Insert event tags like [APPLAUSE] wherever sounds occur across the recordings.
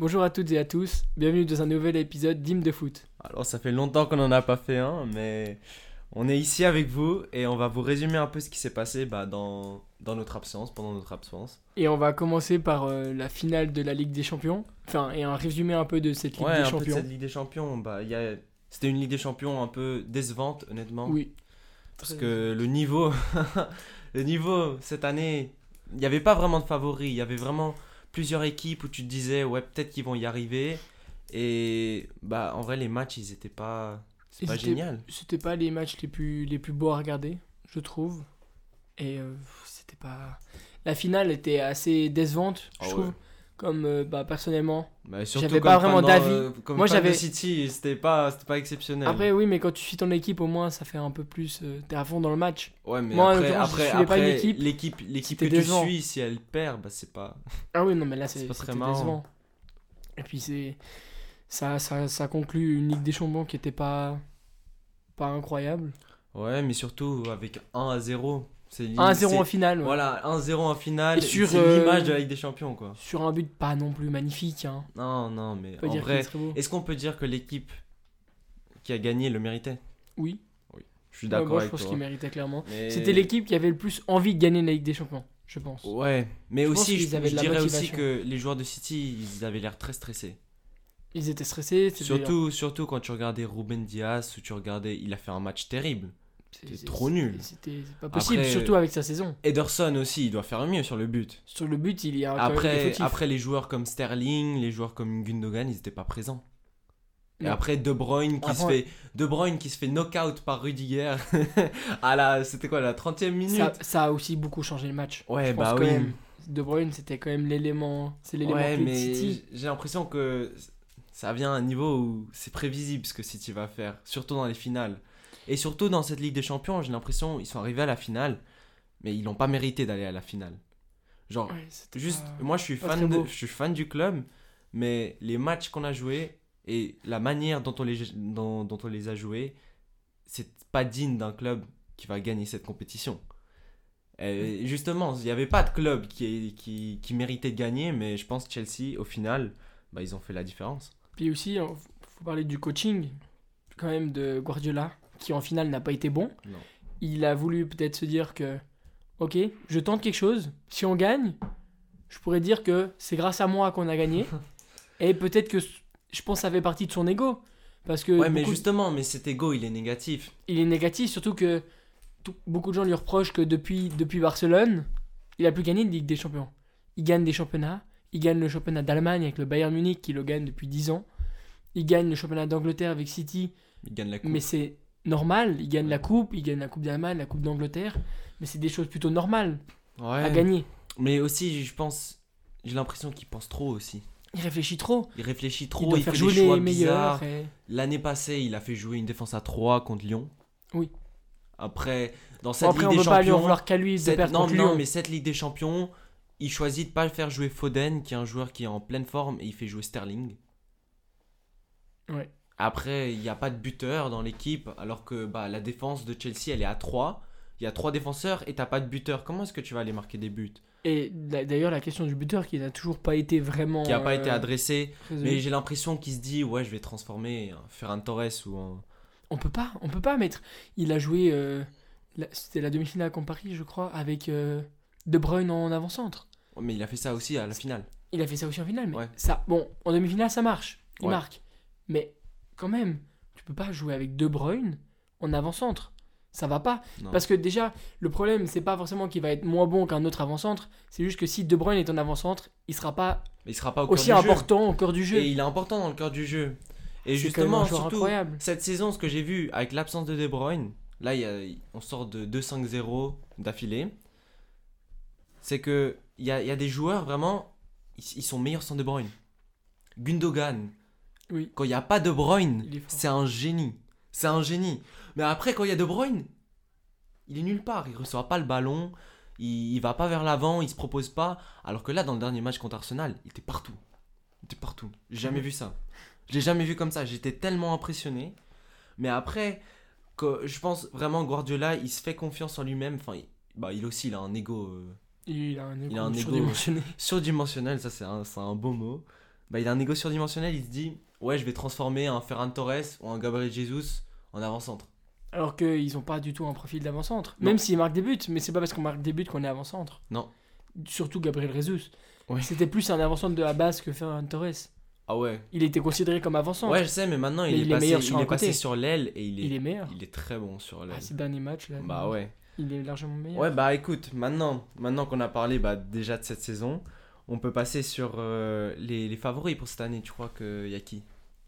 Bonjour à toutes et à tous, bienvenue dans un nouvel épisode d'Hymne de foot. Alors ça fait longtemps qu'on n'en a pas fait un, mais on est ici avec vous et on va vous résumer un peu ce qui s'est passé bah, dans, dans notre absence, pendant notre absence. Et on va commencer par euh, la finale de la Ligue des Champions, enfin et un résumé un peu de cette Ligue ouais, des un peu de Champions. cette Ligue des Champions, bah, y a... c'était une Ligue des Champions un peu décevante honnêtement. Oui. Parce que le niveau, [LAUGHS] le niveau cette année, il n'y avait pas vraiment de favoris. Il y avait vraiment plusieurs équipes où tu te disais, ouais, peut-être qu'ils vont y arriver. Et bah, en vrai, les matchs, ils étaient pas. C'est pas c'était- génial. C'était pas les matchs les plus, les plus beaux à regarder, je trouve. Et euh, c'était pas. La finale était assez décevante, je Ah trouve. ouais. Comme euh, bah, personnellement. Bah, J'avais pas vraiment d'avis. comme Moi, j'avais- City, c'était pas, c'était pas exceptionnel. Après, oui, mais quand tu suis ton équipe, au moins, ça fait un peu plus. euh, T'es à fond dans le match. ouais, mais moi, après, après, suivais pas une après, équipe. l'équipe, l'équipe que C'était tu décevant. suis, si elle perd, bah, c'est pas. [LAUGHS] Ah oui, non, mais là, C'est pas très décevant. Et puis, c'est. Ça, ça, ça conclut une Ligue des Champions qui était pas. Pas incroyable. Ouais, mais surtout avec 1 à 0. C'est 1 à 0 c'est- en finale. ouais. Voilà, 1-0 en finale. Et sur, euh, l'image de la Ligue des Champions, quoi. Sur un but pas non plus magnifique. Hein. Non, non, mais en vrai, est-ce qu'on peut dire que l'équipe qui a gagné le méritait? Oui. Je suis Ouais, d'accord moi, je avec pense toi. qu'il méritait clairement. Mais- C'était l'équipe qui avait le plus envie de gagner la Ligue des Champions, je pense. Ouais, mais Je pense aussi, je, je dirais aussi que les joueurs de City, ils avaient l'air très stressés. Ils étaient stressés. Surtout, surtout quand tu regardais Ruben Diaz ou tu regardais, il a fait un match terrible. C'est- c'était trop nul. C'était pas possible, Après- surtout avec sa saison. Ederson aussi, il doit faire mieux sur le but. Sur le but, il y a quand même des Après, après les joueurs comme Sterling, les joueurs comme Gundogan, ils étaient pas présents. Et après De Bruyne qui se Après- fait De Bruyne qui se fait knock-out par Rudiger [LAUGHS] à la c'était quoi la 30e minute? ça, ça a aussi beaucoup changé le match. Ouais, Je pense bah quand oui. même. De Bruyne, c'était quand même l'élément. C'est l'élément Ouais, mais City. j'ai l'impression que ça vient à un niveau où c'est prévisible ce que City va faire, surtout dans les finales. Et surtout dans cette Ligue des Champions, j'ai l'impression ils sont arrivés à la finale, mais ils n'ont pas mérité d'aller à la finale. Genre, Ouais, juste, pas- moi je suis, fan de, je suis fan du club, mais les matchs qu'on a joués et la manière dont on les, dont, dont on les a joués, c'est pas digne d'un club qui va gagner cette compétition. Et justement, il n'y avait pas de club qui, qui, qui méritait de gagner, mais je pense Chelsea, au final, bah, ils ont fait la différence. Puis aussi, il faut parler du coaching, quand même, de Guardiola, qui en finale n'a pas été bon. Non. Il a voulu peut-être se dire que, ok, je tente quelque chose. Si on gagne, je pourrais dire que c'est grâce à moi qu'on a gagné. [LAUGHS] Et peut-être que je pense que ça fait partie de son ego. Parce que Ouais, mais justement, mais cet ego, il est négatif. il est négatif, surtout que tout- beaucoup de gens lui reprochent que depuis, depuis Barcelone, il a plus gagné de Ligue des Champions. Il gagne des championnats, il gagne le championnat d'Allemagne avec le Bayern Munich qui le gagne depuis 10 ans. Il gagne le championnat d'Angleterre avec City, Il gagne la coupe. mais c'est normal. Il gagne la coupe, il gagne la coupe d'Allemagne, la coupe d'Angleterre, mais c'est des choses plutôt normales ouais. à gagner. Mais aussi, je pense, j'ai l'impression qu'il pense trop aussi. Il réfléchit trop. Il réfléchit trop, il, fait jouer des choix les meilleurs. bizarres. et- L'année passée, il a fait jouer une défense à 3 contre Lyon. Oui. Après, dans cette après, Ligue des pas lui en Champions, vouloir qu'à lui de cette- perdre non, contre non, Lyon. mais cette Ligue des Champions, il choisit de pas faire jouer Foden, qui est un joueur qui est en pleine forme, et il fait jouer Sterling. Ouais. Après, il n'y a pas de buteur dans l'équipe, alors que bah, la défense de Chelsea, elle est à 3. Il y a 3 défenseurs et t'as pas de buteur. Comment est-ce que tu vas aller marquer des buts? Et d'a- d'ailleurs, la question du buteur qui n'a toujours pas été vraiment. Qui n'a pas euh, été adressé. résolue. Mais j'ai l'impression qu'il se dit, ouais, je vais transformer un Ferran Torres ou un. On peut pas, on peut pas mettre. Il a joué, euh, c'était la demi-finale contre Paris, je crois, avec euh, De Bruyne en avant-centre. Mais il a fait ça aussi à la finale. Il a fait ça aussi en finale, mais Ouais. ça, bon, en demi-finale ça marche, il Ouais. marque. Mais quand même, tu peux pas jouer avec De Bruyne en avant-centre. Ça va pas. Non. Parce que déjà, le problème, c'est pas forcément qu'il va être moins bon qu'un autre avant-centre. C'est juste que si De Bruyne est en avant-centre, il sera pas il sera pas au aussi jeu. important au cœur du jeu. Et il est important dans le cœur du jeu. Et justement, surtout, incroyable. cette saison, ce que j'ai vu avec l'absence de De Bruyne, là, il y a- on sort de 2-5-0 d'affilée. C'est que il y a, il y a des joueurs vraiment, ils, ils sont meilleurs sans De Bruyne. Gundogan, Oui. quand il n'y a pas De Bruyne, c'est un génie. C'est un génie. Mais après, quand il y a De Bruyne, il est nulle part. Il reçoit pas le ballon, il, il va pas vers l'avant, il se propose pas. Alors que là, dans le dernier match contre Arsenal, il était partout. Il était partout. J'ai jamais vu ça. Je l'ai jamais vu comme ça. J'étais tellement impressionné. Mais après, que, je pense vraiment Guardiola, il se fait confiance en lui-même. Enfin, il, bah, il aussi, il a un ego euh, Il a un ego, Il a un ego. surdimensionné. [LAUGHS] surdimensionnel. Ça, c'est un, un beau mot. bah, il a un ego surdimensionnel, il se dit Ouais, je vais transformer un Ferran Torres ou un Gabriel Jesus en avant-centre. Alors qu'ils ont pas du tout un profil d'avant-centre. Même s'ils marquent des buts, mais c'est pas parce qu'on marque des buts qu'on est avant-centre. Non. Surtout Gabriel Jesus. Oui. C'était plus un avant-centre de la base que Ferran Torres. Ah ouais Il était considéré comme avant-centre. Ouais, je sais, mais maintenant il, Mais est, il est passé, meilleur sur il est passé sur l'aile et il est, il est meilleur. il est très bon sur l'aile. Ah, ces derniers matchs là. bah ouais. Il est largement meilleur. Ouais, bah écoute, maintenant, maintenant qu'on a parlé bah, déjà de cette saison, on peut passer sur euh, les, les favoris pour cette année. Tu crois qu'il y a qui?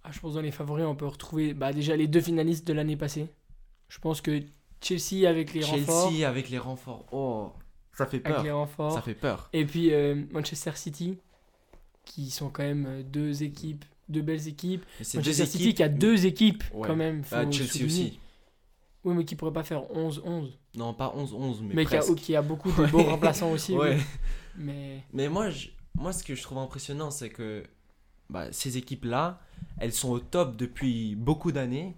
Ah, je pense dans les favoris, on peut retrouver bah, déjà les deux finalistes de l'année passée. Je pense que Chelsea avec les renforts. Chelsea avec les renforts. Oh, ça fait Avec peur. les renforts. Ça fait peur. Et puis euh, Manchester City, qui sont quand même euh, deux équipes, deux belles équipes. Manchester deux City équipes. qui a deux équipes Ouais. quand même. Faut Ah, Chelsea souligner. aussi. Oui, mais qui pourrait pas faire 11-11. Non, pas 11-11, mais, Mais, qui, a, presque. qui a beaucoup de beaux Ouais. remplaçants aussi. oui. Mais Mais moi, je- moi, ce que je trouve impressionnant, c'est que bah, ces équipes-là, elles sont au top depuis beaucoup d'années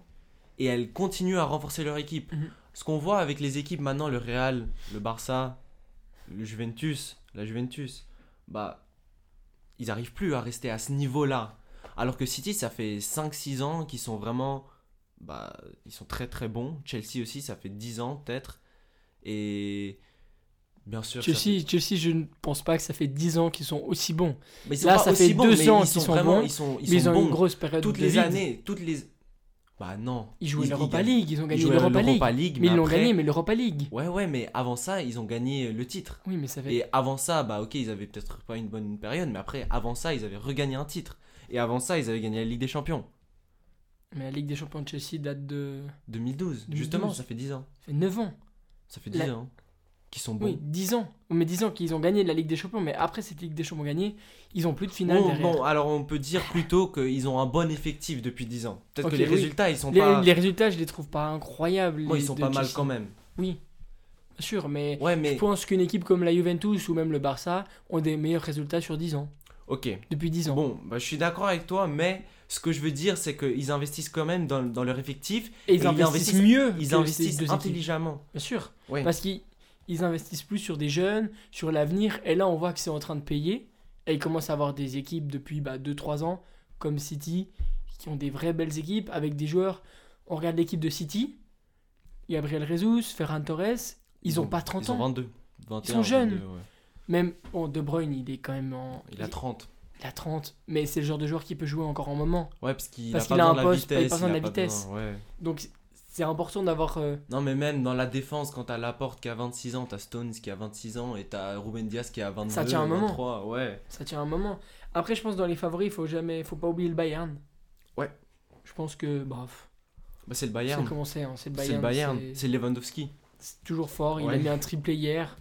et elles continuent à renforcer leur équipe. Mhm. Ce qu'on voit avec les équipes maintenant, le Real, le Barça, le Juventus, la Juventus, bah, ils n'arrivent plus à rester à ce niveau-là. Alors que City, ça fait 5-6 ans qu'ils sont vraiment. Bah, ils sont très très bons. Chelsea aussi, ça fait 10 ans peut-être. Et. Bien sûr. Chelsea, Chelsea, je ne pense pas que ça fait 10 ans qu'ils sont aussi bons. Mais Là, ça aussi fait bons, deux mais ans ils qu'ils sont vraiment, bons, ils sont, ils mais ils ont bons une grosse période toutes de les vide. années, toutes les. Bah non. Ils jouaient l'Europa League, ils ont gagné l'Europa League. League, Mais ils l'ont après- gagné, mais l'Europa League. Ouais, ouais, mais avant ça, ils ont gagné le titre. Oui, mais ça fait. Et avant ça, bah ok, ils avaient peut-être pas une bonne période, mais après, avant ça, ils avaient regagné un titre. Et avant ça, ils avaient gagné la Ligue des Champions. Mais la Ligue des Champions de Chelsea date de. 2012, 2012. justement, ça fait 10 ans. Ça fait 9 ans. Ça fait 10 La- ans. Qui sont bons. Oui, 10 ans. Mais 10 ans qu'ils ont gagné la Ligue des Champions, mais après cette Ligue des Champions gagnée, ils ont plus de finale Bon, derrière. bon, alors on peut dire plutôt qu'ils ont un bon effectif depuis 10 ans. Peut-être que les oui. résultats, ils sont les, pas. les résultats, je les trouve pas incroyables. Bon, ils sont de pas mal quand même. Oui, bien sûr, mais Ouais, mais. je pense qu'une équipe comme la Juventus ou même le Barça ont des meilleurs résultats sur 10 ans. Ok. Depuis 10 ans. Bon, bah, je suis d'accord avec toi, mais ce que je veux dire, c'est qu'ils investissent quand même dans, dans leur effectif. et ils ils investissent, investissent- mieux. Ils investissent intelligemment. Bien sûr. Oui. Parce qu'ils ils investissent plus sur des jeunes, sur l'avenir. Et là, on voit que c'est en train de payer. Et ils commencent à avoir des équipes depuis 2-3 ans, comme City, qui ont des vraies belles équipes avec des joueurs. On regarde l'équipe de City. Gabriel Jesus, Ferran Torres. Ils, ont, pas 30 Ils ont ans. 22. 21, sont jeunes. 22, ouais. Même bon, De Bruyne, il est quand même en. Il a 30. il a 30. Mais c'est le genre de joueur qui peut jouer encore un moment. Ouais, parce qu'il a pas qu'il a besoin un de la poste, pas vitesse. besoin de il a la pas vitesse. besoin, ouais. Donc c'est important d'avoir. euh, Non, mais même dans la défense, quand t'as Laporte qui a 26 ans, t'as Stones qui a 26 ans et t'as Ruben Diaz qui a 22 Ça tient un moment. 23, ouais. Ça tient un moment. Après, je pense dans les favoris, il faut jamais, faut pas oublier le Bayern. Ouais. Je pense que, bref, Bah, c'est le Bayern. c'est, hein, c'est le C'est Bayern. le Bayern. c'est- C'est Lewandowski. C'est toujours fort. Il Ouais. a mis un triplé hier.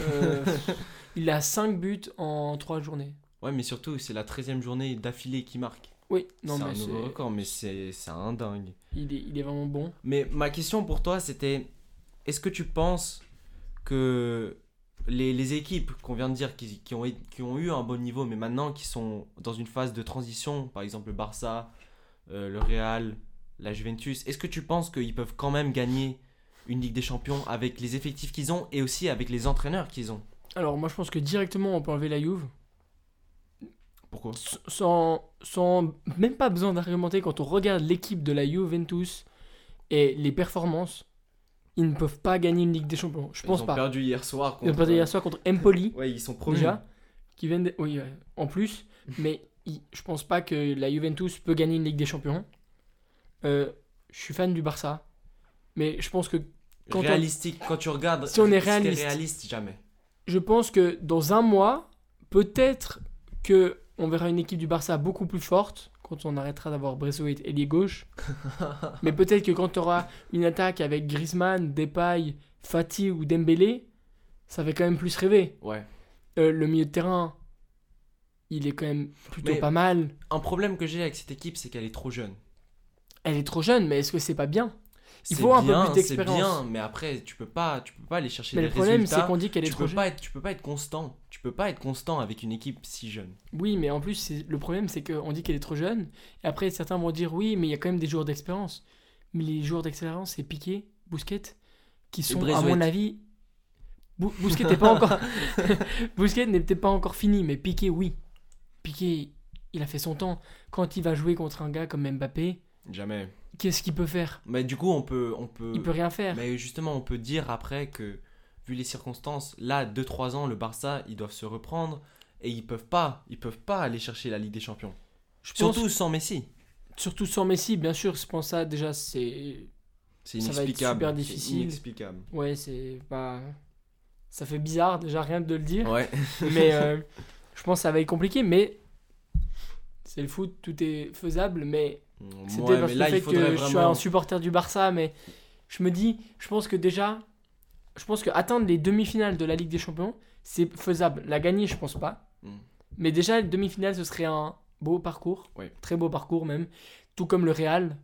Euh, [LAUGHS] il a 5 buts en 3 journées. Ouais, mais surtout, c'est la 13 e journée d'affilée qui marque. Oui, non C'est un nouveau record, mais c'est c'est un dingue. il, est, il est vraiment bon. Mais ma question pour toi, c'était est-ce que tu penses que les, les équipes qu'on vient de dire qui, qui ont, qui ont eu un bon niveau, mais maintenant qui sont dans une phase de transition, par exemple le Barça, euh, le Real, la Juventus, est-ce que tu penses qu'ils peuvent quand même gagner une Ligue des Champions avec les effectifs qu'ils ont et aussi avec les entraîneurs qu'ils ont? Alors moi je pense que directement on peut enlever la Juve. Pourquoi Sans, sans même pas besoin d'argumenter quand on regarde l'équipe de la Juventus et les performances, ils ne peuvent pas gagner une Ligue des Champions. Je pense Ils ont pas. perdu hier soir. Ils ont perdu hier soir contre Empoli. Ouais, ils sont promus. déjà, qui viennent de- oui, ouais, en plus, [LAUGHS] mais il- je pense pas que la Juventus peut gagner une Ligue des Champions. Euh, je suis fan du Barça, mais je pense que quand on- Réalistique, quand tu regardes. Si on est réaliste. réaliste, jamais. je pense que dans un mois, peut-être que on verra une équipe du Barça beaucoup plus forte quand on arrêtera d'avoir et ailier gauche. [LAUGHS] mais peut-être que quand tu auras une attaque avec Griezmann, Depay, Fati ou Dembélé, ça fait quand même plus rêver. Ouais. Euh, le milieu de terrain, il est quand même plutôt Mais- pas mal. Un problème que j'ai avec cette équipe, c'est qu'elle est trop jeune. Elle est trop jeune, mais est-ce que c'est pas bien? Il faut un peu bien, plus d'expérience. C'est bien, mais après, tu peux pas, tu peux pas aller chercher Mais des le problème, résultats. c'est qu'on dit qu'elle est tu trop peux jeune. pas être, tu peux pas être constant. Tu peux pas être constant avec une équipe si jeune. Oui, mais en plus, le problème, c'est qu'on dit qu'elle est trop jeune. Et après, certains vont dire oui, mais il y a quand même des joueurs d'expérience. Mais les joueurs d'expérience, c'est Piqué, Bousquet, qui sont, à mon avis. Bou- Bousquet n'est pas encore. [LAUGHS] [LAUGHS] Bousquet n'est peut-être pas encore fini, mais Piqué, oui. Piqué, il a fait son temps. Quand il va jouer contre un gars comme Mbappé, Jamais. Qu'est-ce qu'il peut faire Mais du coup, on peut. On peut... Il peut rien faire. Mais justement, on peut dire après que, vu les circonstances, là, 2-3 ans, le Barça, ils doivent se reprendre et ils peuvent pas, ils peuvent pas aller chercher la Ligue des Champions. Je pense- Surtout sans Messi. surtout sans Messi, bien sûr, je pense ça déjà c'est C'est Ça va être inexplicable. super C'est difficile. inexplicable. ouais, c'est pas ça fait bizarre déjà rien de le dire, Ouais. [LAUGHS] mais euh, je pense que ça va être compliqué mais c'est le foot, tout est faisable mais C'était Ouais, parce là, le fait que je suis vraiment. un supporter du Barça, mais je me dis, je pense que déjà, je pense que atteindre les demi-finales de la Ligue des Champions, c'est faisable. La gagner, je pense pas. Mm. Mais déjà, les demi-finales, ce serait un beau parcours, Ouais. très beau parcours même, tout comme le Real,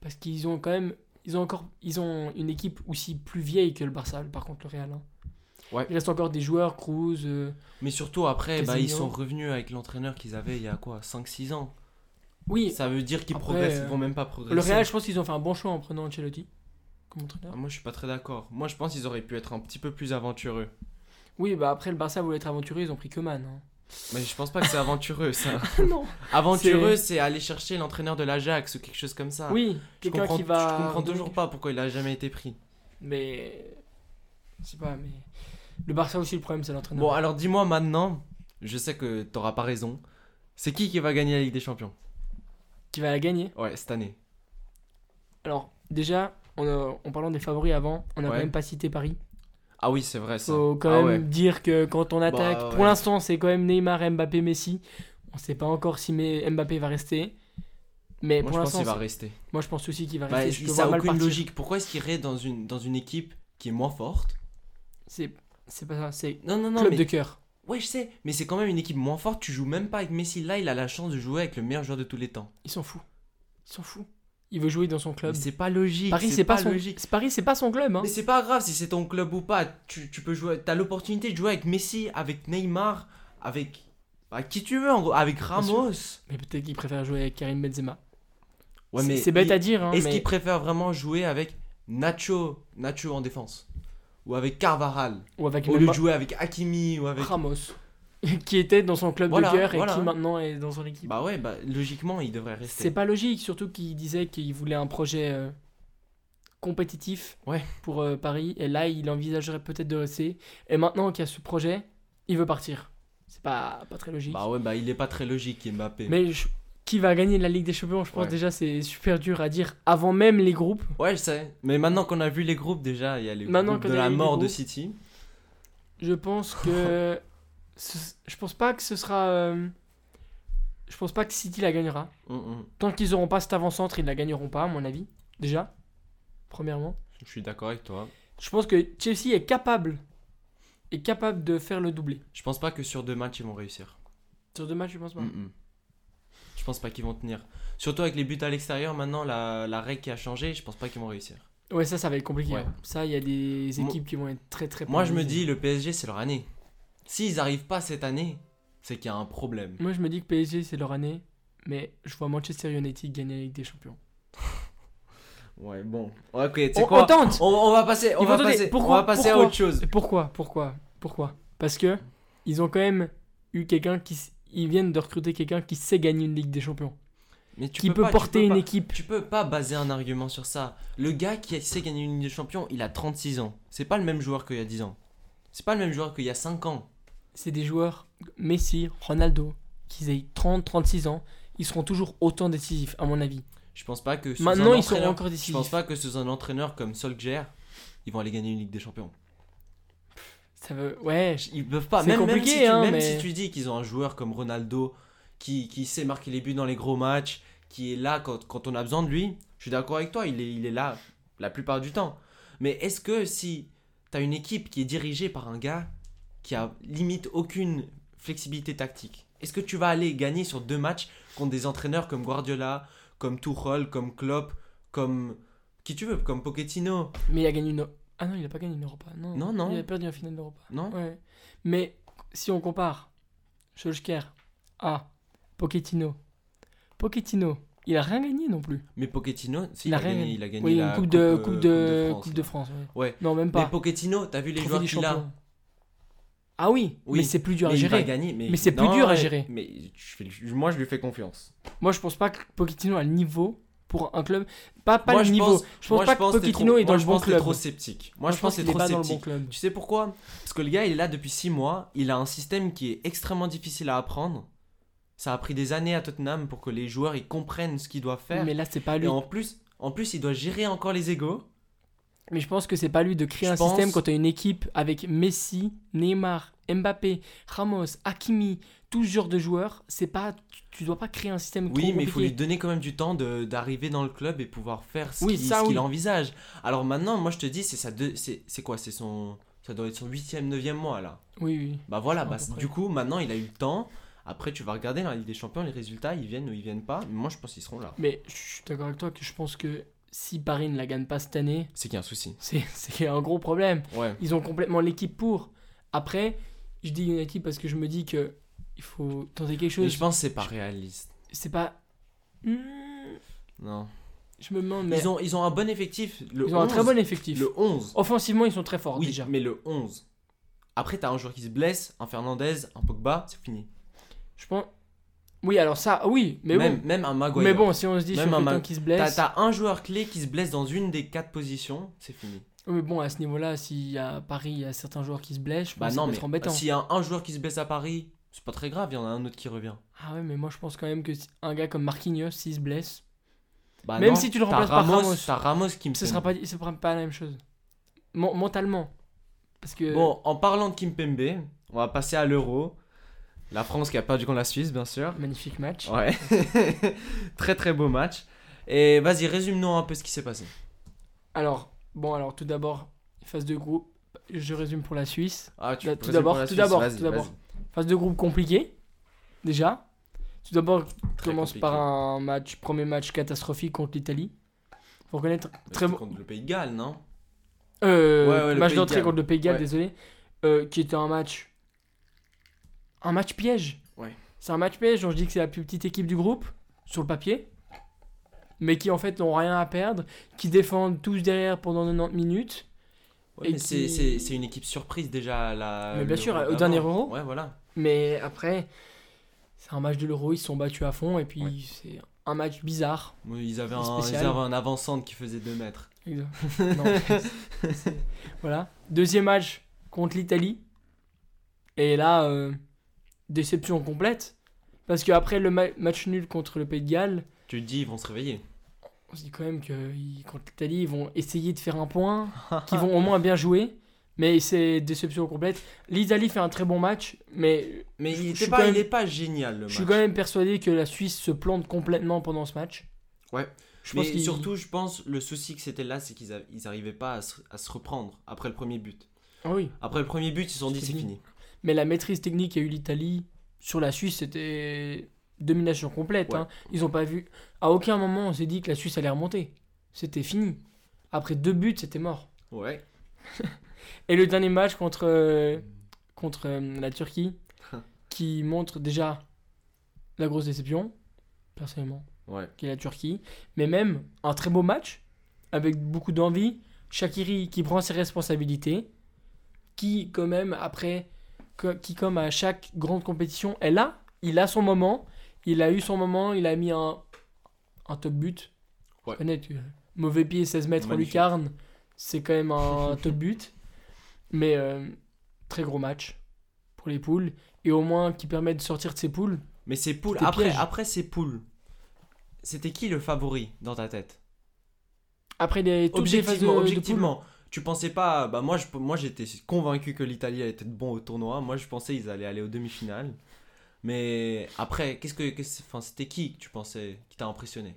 parce qu'ils ont quand même, ils ont encore, ils ont une équipe aussi plus vieille que le Barça. Par contre, le Real. hein. Ouais. Il reste encore des joueurs, Cruz. euh, Mais surtout après, bah, ils sont revenus avec l'entraîneur qu'ils avaient il y a quoi 5-6 ans. Oui, Ça veut dire qu'ils Après, progressent, euh, ils vont même pas progresser. le Real, je pense qu'ils ont fait un bon choix en prenant Ancelotti comme entraîneur. Ah, moi, je suis pas très d'accord. Moi, je pense qu'ils auraient pu être un petit peu plus aventureux. Oui, bah après, le Barça voulait être aventureux, ils ont pris Coman. hein. Mais je pense pas que c'est aventureux, ça. [LAUGHS] non. Aventureux, c'est aller chercher l'entraîneur de l'Ajax ou quelque chose comme ça. Oui, je quelqu'un qui va. je comprends toujours pas pourquoi il a jamais été pris. Mais. Je sais pas, mais. Le Barça aussi, le problème, c'est l'entraîneur. Bon, alors dis-moi maintenant, je sais que t'auras pas raison. C'est qui qui va gagner la Ligue des Champions? Qui va la gagner Ouais, cette année. Alors, déjà, on a- en parlant des favoris avant, on n'a Ouais. quand même pas cité Paris. Ah oui, c'est vrai ça. Faut quand Ah même ouais. dire que quand on attaque, Bah, pour ouais. l'instant, c'est quand même Neymar, Mbappé, Messi. On sait pas encore si Mbappé va rester. Mais Moi, pour je pense l'instant, va rester. moi je pense aussi qu'il va Bah, rester. Je ça a aucune partir. logique. Pourquoi est-ce qu'il irait dans une, dans une équipe qui est moins forte? C'est c'est pas ça, c'est Non, non, non. club mais... de cœur. Ouais, je sais. Mais c'est quand même une équipe moins forte. Tu joues même pas avec Messi. Là, il a la chance de jouer avec le meilleur joueur de tous les temps. Il s'en fout. Il s'en fout. Il veut jouer dans son club. Mais c'est pas logique. Paris, c'est pas, son. logique. c'est- Paris, c'est pas son club. Hein. Mais c'est pas grave si c'est ton club ou pas. Tu, tu peux jouer. T'as l'opportunité de jouer avec Messi, avec Neymar, avec. bah, qui tu veux en gros. Avec Ramos. Mais peut-être qu'il préfère jouer avec Karim Benzema. Ouais, C'est- mais c'est bête il- à dire. Hein, Est-ce mais qu'il préfère vraiment jouer avec Nacho, Nacho en défense? Ou avec Carvaral ou avec Au lieu de jouer avec Hakimi ou avec. Ramos, [LAUGHS] qui était dans son club Voilà, de cœur et qui maintenant est dans son équipe. Bah ouais, bah logiquement, il devrait rester. c'est pas logique, surtout qu'il disait qu'il voulait un projet euh, compétitif Ouais. pour euh, Paris. Et là, il envisagerait peut-être de rester. Et maintenant qu'il y a ce projet, il veut partir. C'est pas, pas très logique. Bah ouais, bah il est pas très logique, Mbappé. Mais je- qui va gagner la Ligue des Champions Je pense Ouais. déjà c'est super dur à dire avant même les groupes. Ouais, je sais. Mais maintenant qu'on a vu les groupes, déjà, il y a les Maintenant groupes de la mort de. City. Je pense que. [LAUGHS] ce- je pense pas que ce sera. euh, Je pense pas que City la gagnera. Mm, mm. Tant qu'ils auront pas cet avant-centre, ils la gagneront pas, à mon avis. Déjà. Premièrement. Je suis d'accord avec toi. Je pense que Chelsea est capable. Est capable de faire le doublé. Je pense pas que sur deux matchs ils vont réussir. Sur deux matchs, je pense pas? Mm. Je pense pas qu'ils vont tenir. Surtout avec les buts à l'extérieur, maintenant la, la règle qui a changé, je pense pas qu'ils vont réussir. Ouais, ça, ça va être compliqué. Ouais. hein. Ça, il y a des équipes qui vont être très très Moi je me dis, le PSG c'est leur année. S'ils arrivent pas cette année, c'est qu'il y a un problème. Moi, je me dis que PSG, c'est leur année. Mais je vois Manchester United gagner la Ligue des Champions. [LAUGHS] Ouais, bon. Ok, tu sais On, quoi on tente on, on va passer, on va passer, Pourquoi on va passer à autre chose. Pourquoi Pourquoi Pourquoi Parce que ils ont quand même eu quelqu'un qui. Ils viennent de recruter quelqu'un qui sait gagner une Ligue des Champions. Mais tu qui peux peut pas- porter une pas- équipe. Tu peux pas baser un argument sur ça. Le gars qui sait gagner une Ligue des Champions, il a 36 ans. C'est pas le même joueur qu'il y a 10 ans. C'est pas le même joueur qu'il y a 5 ans. C'est des joueurs, Messi, Ronaldo, qui aient 30, 36 ans. Ils seront toujours autant décisifs, à mon avis. Je pense pas que Maintenant, un ils seront encore Je décisifs. pense pas que sous un entraîneur comme Solskjaer, ils vont aller gagner une Ligue des Champions. Ça veut... Ouais, Ils peuvent pas. C'est Même, même compliqué, si tu, hein, même mais- si tu dis qu'ils ont un joueur comme Ronaldo qui, qui sait marquer les buts dans les gros matchs, qui est là quand, quand on a besoin de lui, je suis d'accord avec toi, il est, il est là la plupart du temps. Mais est-ce que si tu as une équipe qui est dirigée par un gars qui a limite aucune flexibilité tactique, est-ce que tu vas aller gagner sur deux matchs contre des entraîneurs comme Guardiola, comme Tuchel, comme Klopp, comme qui tu veux, comme Pochettino? Mais il a gagné une. Ah non, il a pas gagné une Europa. Non, Non, non. Il a perdu en finale d'Europa. Non Ouais. Mais si on compare Solskjaer à Pochettino, Pochettino, il a rien gagné non plus. Mais Pochettino, si, Il il, a gagné, il a gagné Oui, la une coupe de, euh, coupe de, France, coupe de. France. ouais. Ouais. Non, même Mais pas. Pochettino, t'as vu les Trophée joueurs qu'il a. Ah oui, Oui, mais c'est plus dur à Mais il va gérer. gagner. Mais, Mais c'est plus Non, dur à gérer. Mais je fais- je- moi, je lui fais confiance. Moi, je pense pas que Pochettino a le niveau pour un club. Pas, pas Moi, le je niveau. pense- je pense moi, pas je pense que Pochettino trop- est dans moi, le je bon pense que t'es club. trop sceptique. Moi, Moi, je pense que qu'il t'es est trop pas dans le sceptique. bon club. Tu sais pourquoi? Parce que le gars, il est là depuis 6 mois. Il a un système qui est extrêmement difficile à apprendre. Ça a pris des années à Tottenham pour que les joueurs ils comprennent ce qu'ils doivent faire. Mais là, c'est pas Et lui. en plus, en plus, il doit gérer encore les égos. Mais je pense que c'est pas lui de créer Je un pense- système quand tu as une équipe avec Messi, Neymar, Mbappé, Ramos, Hakimi, tout ce genre de joueurs. C'est pas, tu, dois pas créer un système Oui, trop mais il faut lui donner quand même du temps d'arriver dans le club et pouvoir faire ce Oui, qu'il ça, oui. envisage. Alors maintenant, moi je te dis, c'est deux, c'est quoi? C'est son, ça doit être son huitième, neuvième mois là. Oui, oui. Bah voilà, bah, du coup maintenant il a eu le temps. Après tu vas regarder dans la Ligue des Champions, les résultats, ils viennent ou ils viennent pas. Mais moi je pense qu'ils seront là. Mais je suis d'accord avec toi que je pense que si Paris ne la gagne pas cette année, C'est qu'il y a un souci. c'est [LAUGHS] c'est qu'il y a un gros problème. Ouais. Ils ont complètement l'équipe pour. Après, je dis United parce que je me dis que il faut tenter quelque Mais chose. je pense que c'est pas réaliste. C'est pas. Hmm, Non. je me demande, mais Ils ont, ils ont un bon effectif. Le ils ont un 11, très bon effectif. Le 11. Offensivement, ils sont très forts oui, déjà. mais le 11. Après, t'as un joueur qui se blesse, un Fernandez, un Pogba, c'est fini. Je pense. Oui, alors ça, oui, mais même, bon. même un Maguire. Mais bon, si on se dit Même sur Mag- qui se blesse. t'as un joueur clé qui se blesse dans une des quatre positions, c'est fini. Oui, bon, à ce niveau-là, s'il y a à Paris, il y a certains joueurs qui se blessent, je pense Bah que non, ça peut mais être embêtant. s'il y a un joueur qui se blesse à Paris, c'est pas très grave, il y en a un autre qui revient. Ah ouais, mais moi je pense quand même que si- un gars comme Marquinhos, s'il se blesse, Bah Même non, si tu le remplaces par Ramos, T'as Ramos qui me ce sera pas, ce sera pas la même chose. Mon- mentalement. Parce que. Bon, en parlant de Kimpembe, on va passer à l'Euro. La France qui a perdu contre la Suisse, bien sûr. Magnifique match. Ouais. [LAUGHS] très très beau match. Et vas-y, résume-nous un peu ce qui s'est passé. Alors, bon, alors tout d'abord, phase de groupe, je résume pour la Suisse. Ah, tu Bah, peux tout d'abord, la tout d'abord, tout d'abord. Phase de groupe compliquée, déjà. Tout d'abord, Très commence compliqué. par un match, premier match catastrophique contre l'Italie. Faut reconnaître, Mais très bon. contre le Pays de Galles, non? Euh, Ouais, ouais, le match d'entrée contre le Pays de Galles, Ouais. désolé. Euh, qui était un match. Un match piège. Ouais. C'est un match piège dont je dis que c'est la plus petite équipe du groupe, sur le papier. Mais qui en fait n'ont rien à perdre, qui défendent tous derrière pendant 90 minutes. Ouais, Et mais c'est- qui- c'est c'est une équipe surprise déjà. La, Mais bien sûr, au dernier Euro. Ouais, voilà. Mais après, c'est un match de l'Euro, ils se sont battus à fond. Et puis Ouais. c'est un match bizarre. Ils avaient, un, ils spécial. avaient un avant-centre qui faisait 2 mètres. [LAUGHS] Non, voilà. Deuxième match contre l'Italie. Et là, euh, déception complète. Parce qu'après le ma- match nul contre le Pays de Galles, Tu te dis, ils vont se réveiller. On se dit quand même que contre l'Italie, ils vont essayer de faire un point, [LAUGHS] qu'ils vont au moins bien jouer. Mais c'est déception complète. L'Italie fait un très bon match, mais Mais il suis pas, pas génial le match. je suis quand même persuadé que la Suisse se plante complètement pendant ce match. Ouais. Je pense Mais surtout, je pense, le souci que c'était là, c'est qu'ils a- ils arrivaient pas à se, à se reprendre après le premier but. Ah oui. Après le premier but, ils se sont dit C'est c'est fini. fini. Mais la maîtrise technique qu'a eu l'Italie sur la Suisse, c'était domination complète. Ouais. hein. Ils ont pas vu. À aucun moment on s'est dit que la Suisse allait remonter. C'était fini. Après deux buts, c'était mort. Ouais. [LAUGHS] Et le dernier match contre, euh, contre euh, la Turquie, qui montre déjà la grosse déception, personnellement, Ouais. qui est la Turquie. Mais même un très beau match, avec beaucoup d'envie. Shakiri qui prend ses responsabilités, qui quand même après, qui comme à chaque grande compétition est là, il a son moment, il a eu son moment, il a mis un, un top but. Ouais. Je connais, tu- mauvais pied, 16 mètres en lucarne, c'est quand même un [LAUGHS] top but. Mais euh, très gros match pour les poules, et au moins qui permet de sortir de ses poules. Mais ces poules, après, piège. après ces poules, c'était qui le favori dans ta tête? Après les, toutes les phases de, Objectivement, de poules. objectivement. Tu pensais pas, bah moi, je, moi j'étais convaincu que l'Italie allait être bon au tournoi. Moi je pensais qu'ils allaient aller aux demi-finales. Mais après, qu'est-ce que, qu'est-ce- enfin, c'était qui que tu pensais qui t'a impressionné?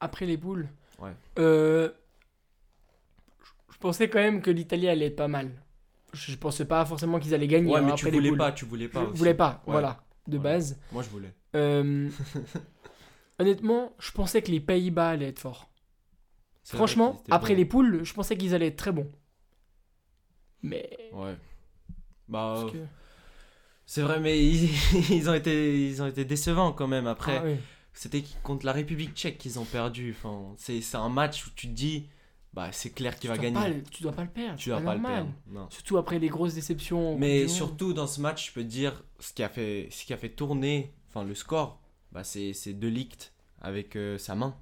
Après les poules Ouais. euh, je- pensais quand même que l'Italie allait être pas mal. Je pensais pas forcément qu'ils allaient gagner Ouais, hein, mais après tu les voulais pas, tu voulais pas. aussi. voulais pas, Ouais. voilà, de Ouais. base. Moi je voulais. Euh, honnêtement, je pensais que les Pays-Bas allaient être forts. C'est Franchement, après les poules, je pensais qu'ils allaient être très bons. Mais. Ouais. Bah, parce que- c'est vrai, mais ils, [LAUGHS] ils ont été, ils ont été décevants quand même. Après, Ah oui. c'était contre la République tchèque qu'ils ont perdu. Enfin, c'est un match où tu te dis, bah c'est clair qu'il va gagner. pas tu dois pas le perdre. tu dois pas le perdre. Non. Surtout après les grosses déceptions. Mais surtout dans ce match, je peux te dire ce qui a fait, ce qui a fait tourner, enfin le score, bah c'est De Ligt avec euh, sa main.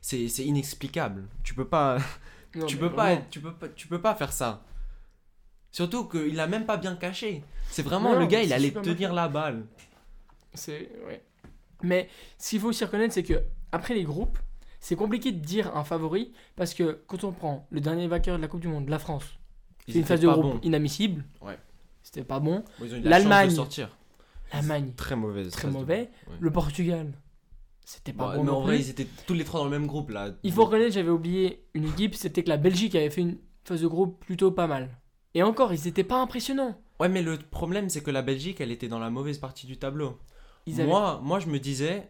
C'est inexplicable. Tu peux pas, [LAUGHS] Non, tu peux pas, vraiment. être- tu peux pas, tu peux pas faire ça. Surtout qu'il a même pas bien caché. C'est vraiment Non, le gars, il allait tenir la balle. C'est ouais. Mais ce qu'il faut aussi reconnaître, c'est que après les groupes, c'est compliqué de dire un favori parce que quand on prend le dernier vainqueur de la Coupe du Monde, la France, c'est une phase de groupe bons. inadmissible. Ouais. C'était pas bon. Bon, la L'Allemagne. sortir. L'Allemagne, Très mauvaise. très mauvais. ouais. Le Portugal, c'était pas Bah, bon mais en vrai, ils étaient tous les trois dans le même groupe là. Il faut reconnaître, j'avais oublié une équipe, c'était que la Belgique avait fait une phase de groupe plutôt pas mal. Et encore, ils étaient pas impressionnants. Ouais, mais le problème, c'est que la Belgique, elle était dans la mauvaise partie du tableau. Ils avaient... Moi, moi, je me disais,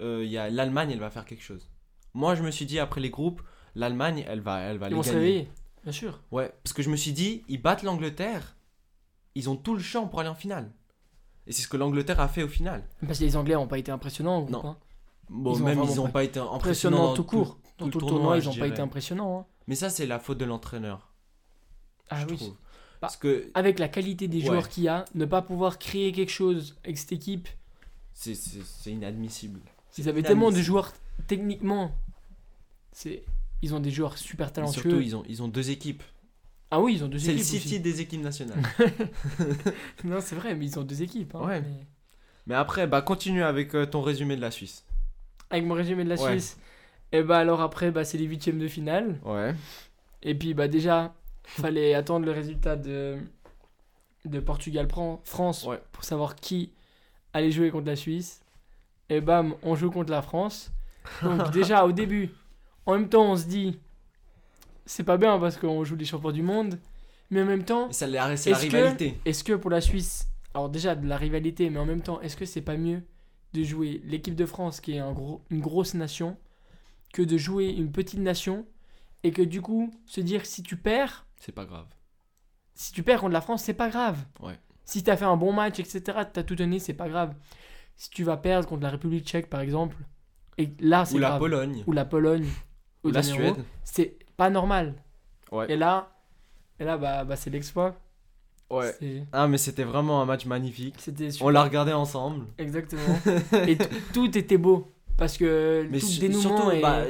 euh, y a l'Allemagne, elle va faire quelque chose. Moi, je me suis dit, après les groupes, l'Allemagne, elle va, elle va ils les vont se gagner. réveiller, bien sûr. Ouais, parce que je me suis dit, ils battent l'Angleterre, ils ont tout le champ pour aller en finale. Et c'est ce que l'Angleterre a fait au final. Parce que les Anglais n'ont pas été impressionnants. Non. Bon, Ils même ils n'ont pas- été impressionnants Impressionnants dans tout court. Dans tout tout, le tournoi, tournoi, ils n'ont pas été impressionnants. hein. Mais ça, c'est la faute de l'entraîneur. Ah je oui. trouve. Bah, Parce que Avec la qualité des Ouais. joueurs qu'il y a, ne pas pouvoir créer quelque chose avec cette équipe. c'est- inadmissible. Ils avaient tellement de joueurs techniquement. Ils ont des joueurs super Et talentueux. surtout, ils ont, ils ont deux équipes. Ah oui, ils ont deux C'est le équipes. City aussi. des équipes nationales. [LAUGHS] non, c'est vrai, mais ils ont deux équipes. hein, Ouais. mais- Mais après, bah continue avec euh, ton résumé de la Suisse. Avec mon résumé de la Ouais. Suisse. Et bah alors après, bah, c'est les huitièmes de finale. Ouais. Et puis bah déjà, fallait attendre le résultat de, de Portugal-France Ouais. pour savoir qui allait jouer contre la Suisse. Et bam, on joue contre la France. Donc [LAUGHS] déjà au début, en même temps on se dit, c'est pas bien parce qu'on joue les champions du monde. Mais en même temps, la- c'est la Est-ce que- rivalité. est-ce que pour la Suisse, alors déjà de la rivalité, mais en même temps, est-ce que c'est pas mieux de jouer l'équipe de France qui est un gros, une grosse nation que de jouer une petite nation et que du coup se dire si tu perds, C'est pas grave. si tu perds contre la France, c'est pas grave. Ouais. Si t'as fait un bon match, etc., t'as tout donné, c'est pas grave. Si tu vas perdre contre la République tchèque, par exemple, et là, c'est Ou la. Pologne. Ou la Pologne. Ou la Suède. C'est pas normal. Ouais. Et là, et là bah, bah, c'est l'exploit. Ouais. Ah, mais c'était vraiment un match magnifique. On l'a regardé ensemble. Exactement. et tout était beau. Parce que Mais tout le dénouement surtout, bah,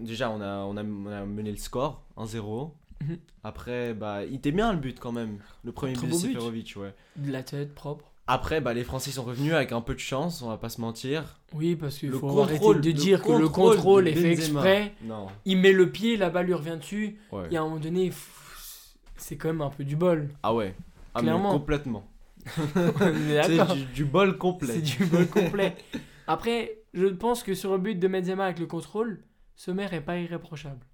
déjà, on a, on, a, on a mené le score 1-0. Mhm. Après, bah, il était bien le but quand même. Le premier but de. Seferovic, ouais. de la tête propre. Après, bah, les Français sont revenus avec un peu de chance, on va pas se mentir. Oui, parce qu'il Le faut contrôle- arrêter de dire que le contrôle est fait exprès. Non. Il met le pied, la balle lui revient dessus. Ouais. Et à un moment donné, c'est quand même un peu du bol. Ah ouais. Ah, mais Clairement. complètement. [LAUGHS] On est [LAUGHS] C'est du bol complet. C'est du bol [LAUGHS] complet. Après, je pense que sur le but de Benzema avec le contrôle, Sommer est pas irréprochable.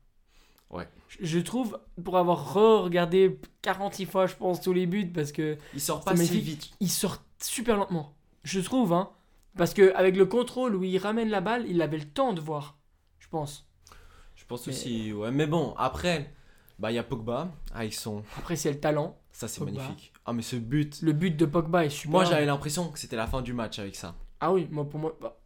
Ouais. Je- trouve, pour avoir re-regardé 46 fois, je pense, tous les buts, parce que Il sort pas si vite. il sort super lentement. Je trouve, hein. Parce que avec le contrôle où il ramène la balle, il avait le temps de voir. Je pense. Je pense Mais- aussi, ouais. Mais bon, après, bah, il y a Pogba avec son. Après, c'est le talent. Ça, c'est magnifique. Ah, mais ce but. Le but de Pogba est super. Moi, j'avais l'impression que c'était la fin du match avec ça. Ah oui, moi, pour moi, bah,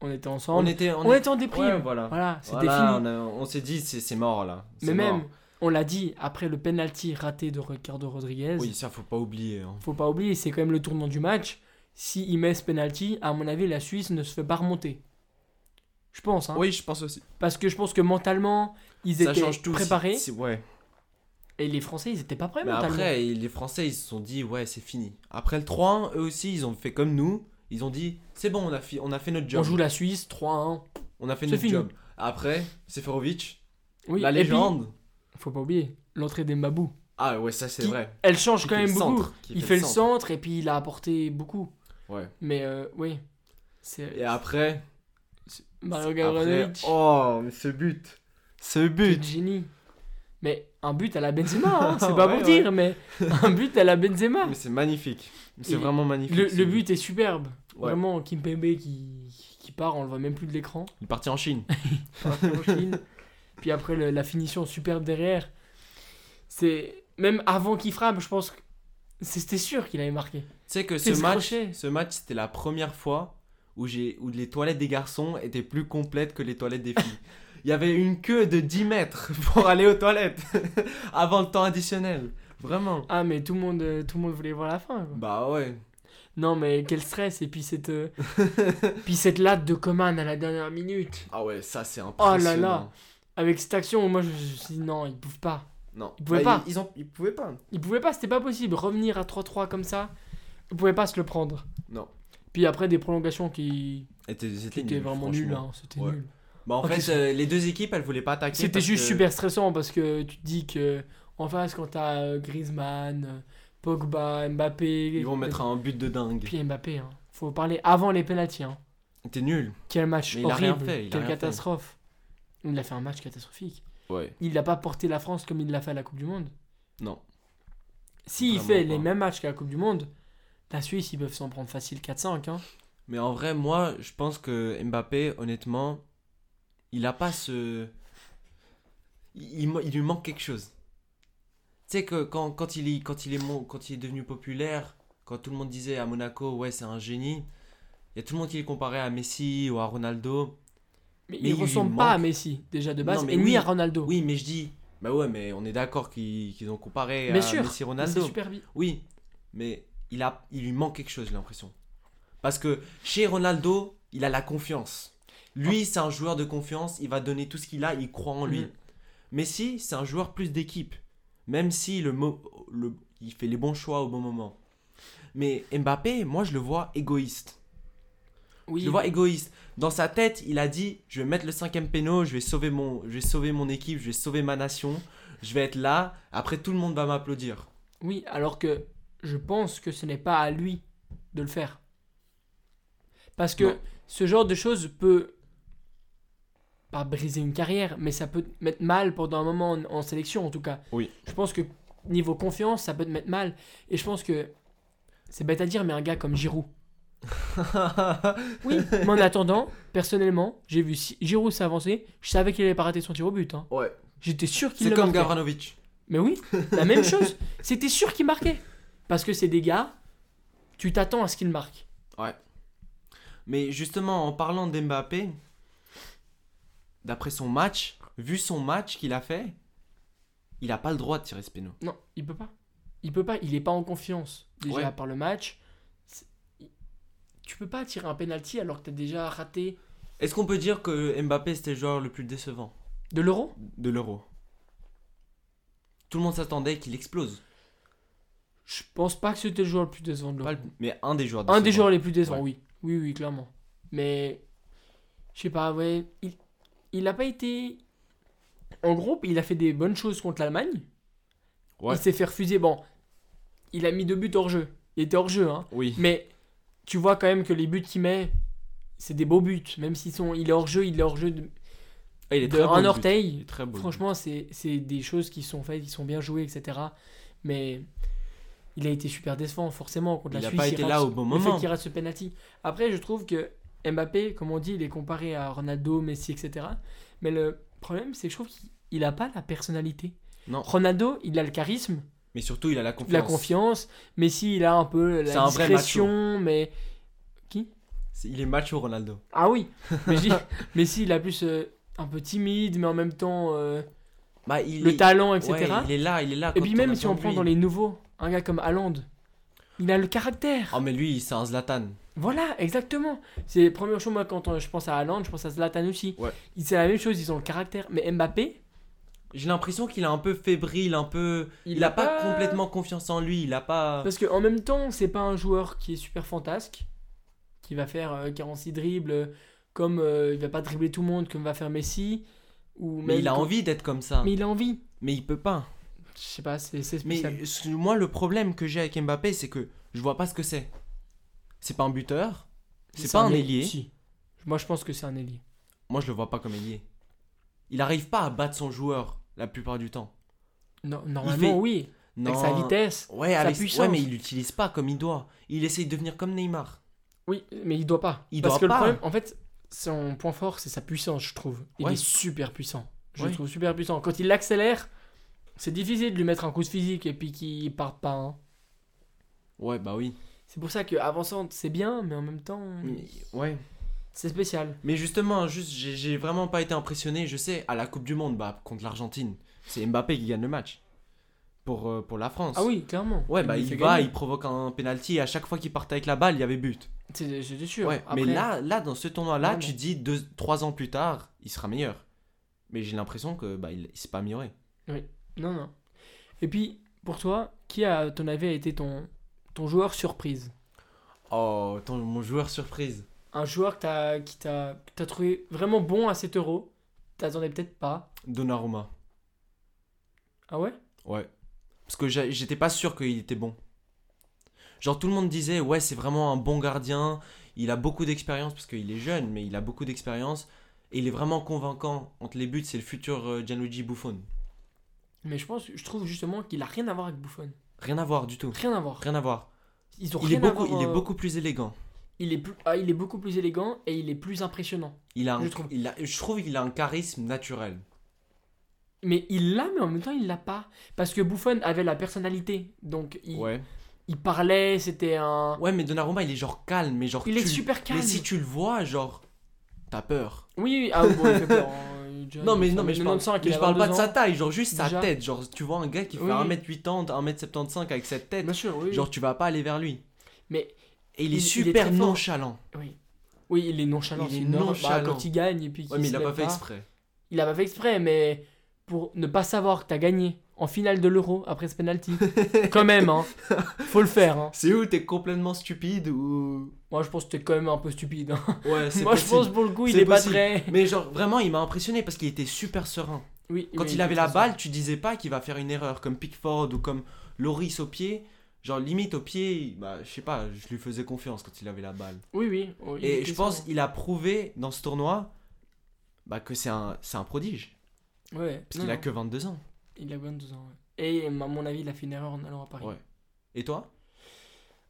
on était On ensemble. était, On, était en déprime. Ouais, voilà. Voilà, c'était Voilà, fini. on, on s'est dit, c'est mort là. Mais même, on l'a dit, après le penalty raté de Ricardo Rodriguez, Oui, ça, faut pas oublier. hein. faut pas oublier, c'est quand même le tournant du match. S'il met ce penalty, à mon avis, la Suisse ne se fait pas remonter. Je pense, hein. Oui, je pense aussi. Parce que je pense que mentalement, ils Ça étaient tout. préparés. si- si- ouais. Et les Français, ils étaient pas prêts Mais mentalement. après, les Français, ils se sont dit, ouais, c'est fini. Après le 3-1, eux aussi, ils ont fait comme nous. Ils ont dit, c'est bon, on a, fi- on a fait notre on job. joue la Suisse 3-1. On a fait C'est notre fini. job. Après, Seferovic, Oui, la et puis, légende. faut pas oublier, l'entrée d'Embabou. Ah ouais, ça c'est Qui- vrai. Elle change Qui quand fait même le beaucoup. centre, qui il fait le centre et puis il a apporté beaucoup. Ouais. Mais euh, oui, c'est Et après, Mario après Gavranovic. oh, mais ce but. Ce quel but. génie. Mais un but à la Benzema, hein, c'est [LAUGHS] pas Ouais, pour ouais. dire, mais un but à la Benzema. Mais c'est magnifique. C'est vraiment magnifique. Le, but est superbe. Ouais. Vraiment, Kimpembe qui, qui part, on le voit même plus de l'écran. Il est parti en Chine. [LAUGHS] Parti en Chine. Puis après, le- la finition superbe derrière. C'est Même avant qu'il frappe, je pense que c'était sûr qu'il avait marqué. Tu sais que ce match, crochet. ce match, c'était la première fois où les toilettes des garçons étaient plus complètes que les toilettes des filles. [LAUGHS] Il y avait une queue de 10 mètres [LAUGHS] pour aller aux toilettes [LAUGHS] avant le temps additionnel. Vraiment. Ah, mais tout le monde, euh, tout le monde voulait voir la fin. quoi. Bah ouais. Non, mais quel stress. Et puis cette, euh, [LAUGHS] puis cette latte de Coman à la dernière minute. Ah ouais, ça c'est Oh impressionnant. là là. Avec cette action, moi je me suis dit non, ils peuvent pas. Non, Ils pouvaient Bah, pas. Ils, ils ont, ils pouvaient pas. Ils pouvaient pas, c'était pas possible. Revenir à 3-3 comme ça, ils pouvaient pas se le prendre. Non. Puis après, des prolongations qui, étaient nul, vraiment nulles. hein, C'était Ouais. nul. Bah en fait, euh, les deux équipes, elles voulaient pas attaquer. C'était juste que- super stressant parce que tu te dis que en face, quand t'as euh, Griezmann, euh, Pogba, Mbappé. Ils vont mettre un but de dingue. Puis Mbappé, hein. faut parler avant les pénalties. Hein. T'es nul. Quel match Mais il a horrible, rien fait, il a quelle rien fait. catastrophe. Il a fait un match catastrophique. Ouais. Il n'a pas porté la France comme il l'a fait à la Coupe du Monde. Non. S'il fait pas. les mêmes matchs qu'à la Coupe du Monde, la Suisse, ils peuvent s'en prendre facile 4-5. Hein. Mais en vrai, moi, je pense que Mbappé, honnêtement, il a pas ce. Il, il, lui manque quelque chose. Tu sais que quand, quand, il est, quand, il est, quand il est devenu populaire, quand tout le monde disait à Monaco, ouais, c'est un génie, il y a tout le monde qui le comparait à Messi ou à Ronaldo. Mais, Mais il il ressemble manque- pas à Messi, déjà de base, Non, mais et ni à Ronaldo. Oui, mais je dis, bah ouais, mais on est d'accord qu'ils ont comparé Bien à sûr, Messi Ronaldo. super vite. Oui, mais il, a, il lui manque quelque chose, j'ai l'impression. Parce que chez Ronaldo, il a la confiance. Lui, c'est un joueur de confiance, il va donner tout ce qu'il a, il croit en lui. Mhm. Messi, c'est un joueur plus d'équipe. Même si le, le, il fait les bons choix au bon moment. Mais Mbappé, moi, je le vois égoïste. Oui, Je le vois égoïste. Dans sa tête, il a dit Je vais mettre le cinquième péno, je vais sauver mon, je vais sauver mon équipe, je vais sauver ma nation, je vais être là. Après, tout le monde va m'applaudir. oui, alors que je pense que ce n'est pas à lui de le faire. Parce que Non. ce genre de choses peut pas briser une carrière, mais ça peut te mettre mal pendant un moment en, en sélection en tout cas. Oui. Je pense que niveau confiance, ça peut te mettre mal. Et je pense que c'est bête à dire, mais un gars comme Giroud. [LAUGHS] Oui, mais en attendant, personnellement, j'ai vu Giroud s'avancer, je savais qu'il allait pas rater son tir au but. hein. ouais. J'étais sûr qu'il C'est comme marquait. Gavranovic. Mais oui, la même [LAUGHS] chose. C'était sûr qu'il marquait. Parce que c'est des gars, tu t'attends à ce qu'ils marquent. Mais justement, en parlant d'Mbappé, d'après son match, vu son match qu'il a fait, il a pas le droit de tirer ce péno. Non, il peut pas. Il peut pas, il est pas en confiance. Déjà Ouais. par le match. Tu peux pas tirer un penalty alors que t'as déjà raté Est-ce qu'on peut dire que Mbappé c'était le joueur le plus décevant? De l'euro? de l'Euro Tout le monde s'attendait qu'il explose. Je pense pas que c'était le joueur le plus décevant de l'euro. le- Mais un des joueurs Un des joueurs les plus décevants, Ouais. oui. Oui, oui, clairement. Mais, je sais pas, ouais. Il, il a pas été. En groupe, il a fait des bonnes choses contre l'Allemagne. Ouais. Il s'est fait refuser. Bon, il a mis deux buts hors jeu. Il était hors jeu, hein. Oui. Mais tu vois quand même que les buts qu'il met, c'est des beaux buts. Même s'ils sont, il est hors jeu, il est hors jeu de, Ah, il est de très un orteil. Il est très beau. Franchement, c'est c'est des choses qui sont faites, qui sont bien jouées, etc. Mais il a été super décevant, forcément, contre Il la Suisse. pas été rate là au bon Le fait moment. qu'il rate ce penalty. Après, je trouve que Mbappé, comme on dit, il est comparé à Ronaldo, Messi, etc. Mais le problème, c'est que je trouve qu'il n'a pas la personnalité. Non. Ronaldo, il a le charisme, Mais surtout, il a la confiance. la confiance. Messi, il a un peu C'est la un vrai discrétion, mais. C'est- Il est macho, Ronaldo. Ah oui [LAUGHS] Mais dis, Messi, il a plus euh, un peu timide, mais en même temps euh, Bah, il le est... talent, etc. Ouais, il est là, il est là. Et puis même si on prend lui. dans les nouveaux, un gars comme Haaland, il a le caractère. Oh, mais lui, c'est un Zlatan. Voilà, exactement. C'est la première chose, moi, quand euh, je pense à Haaland, je pense à Zlatan aussi. Ouais. Il- C'est la même chose, ils ont le caractère. Mais Mbappé, J'ai l'impression qu'il est un peu fébrile, un peu. Il, a pas... complètement confiance en lui. Il a pas. Parce qu'en même temps, c'est pas un joueur qui est super fantasque, qui va faire euh, 46 dribbles, euh, comme euh, il va pas dribbler tout le monde comme va faire Messi. Ou Mais il a comme- envie d'être comme ça. Mais il a envie. Mais il peut pas. Je sais pas, c'est Mais spécial. ce- moi, le problème que j'ai avec Mbappé, c'est que je vois pas ce que c'est. C'est pas un buteur? C'est pas un ailier? Si. Moi, je pense que c'est un ailier. Moi, je le vois pas comme ailier. Il arrive pas à battre son joueur la plupart du temps. No- normalement, fait- oui. Non. Avec sa vitesse. Ouais, sa avec... puissance. ouais, mais il l'utilise pas comme il doit. Il essaye de devenir comme Neymar. Oui, mais il doit pas. Il Parce doit que pas. le problème, en fait, son point fort, c'est sa puissance, je trouve. Il Ouais. est super puissant. Je Ouais. le trouve super puissant. Quand il l'accélère, c'est difficile de lui mettre un coup de physique et puis qu'il parte pas. hein. Ouais, bah oui. C'est pour ça que avançante, c'est bien, mais en même temps, Ouais. c'est spécial. Mais justement, juste, j'ai vraiment pas été impressionné. Je sais, à la Coupe du Monde, bah, contre l'Argentine, c'est Mbappé qui gagne le match. Pour, euh, pour la France. Ah oui, clairement. Ouais, bah, il va, gagner. il provoque un penalty. Et à chaque fois qu'il partait avec la balle, il y avait but. C'est- C'était sûr. Ouais, Après, mais là, là, dans ce tournoi-là, tu dis deux, trois ans plus tard, il sera meilleur. Mais j'ai l'impression que bah, il, il s'est pas amélioré. Non, non. Et puis, pour toi, qui, à ton avis, a été ton, ton joueur surprise Oh, ton, mon joueur surprise. Un joueur que t'as- qui t'a que t'as trouvé vraiment bon à 7 euros. T'attendais peut-être pas. Donnarumma. Ah ouais? Ouais. Parce que j'étais pas sûr qu'il était bon. Genre tout le monde disait ouais c'est vraiment un bon gardien, il a beaucoup d'expérience parce qu'il est jeune mais il a beaucoup d'expérience et il est vraiment convaincant entre les buts c'est le futur euh, Gianluigi Buffon. Mais je pense, je trouve justement qu'il a rien à voir avec Buffon. Rien à voir du tout. Rien à voir. Rien à voir. Ils ont Il est, rien à beaucoup, voir, il est euh, beaucoup plus élégant. Il est, plus, ah, il est beaucoup plus élégant et il est plus impressionnant. Il a un- je trouve. il a- je trouve qu'il a un charisme naturel. Mais il l'a, mais en même temps, il l'a pas. Parce que Buffon avait la personnalité. Donc, il, Ouais. il parlait, c'était un. Ouais mais Donnarumma il est genre calme mais genre Il est super calme. Mais si tu le vois genre t'as peur. Oui, oui, ah, bon, il fait peur. [LAUGHS] Il est déjà- Non mais il non mais je parle, 95, mais il je parle pas de 22 sa taille, genre juste sa Déjà. tête, genre tu vois un gars qui fait Oui. 1m80, 1m75 avec cette tête, Bien sûr, oui. genre tu vas pas aller vers lui. Mais Et il est Il- il est super très fort. nonchalant. oui. Oui, il est nonchalant. Il est. Bah, nonchalant. quand il gagne et puis Ouais mais il a pas fait exprès. Il a pas fait exprès, mais pour ne pas savoir que t'as gagné en finale de l'Euro après ce penalty, [LAUGHS] quand même, hein. Faut le faire, hein. C'est où t'es complètement stupide ou? Moi, je pense que t'es quand même un peu stupide. hein. Ouais c'est [LAUGHS] Moi, je pense pour le coup, il est pas très. Mais genre vraiment il m'a impressionné parce qu'il était super serein. Oui. Quand il avait la balle, tu disais pas qu'il va faire une erreur comme Pickford ou comme Loris au pied. Genre limite au pied, bah je sais pas, je lui faisais confiance quand il avait la balle. Oui, oui. oui, il Et je pense serein. il a prouvé dans ce tournoi bah, que c'est un, c'est un prodige. Ouais. Parce qu'il a que 22 ans. Il a 22 ans, ouais. Et à mon avis, il a fait une erreur en allant à Paris. Ouais. Et toi?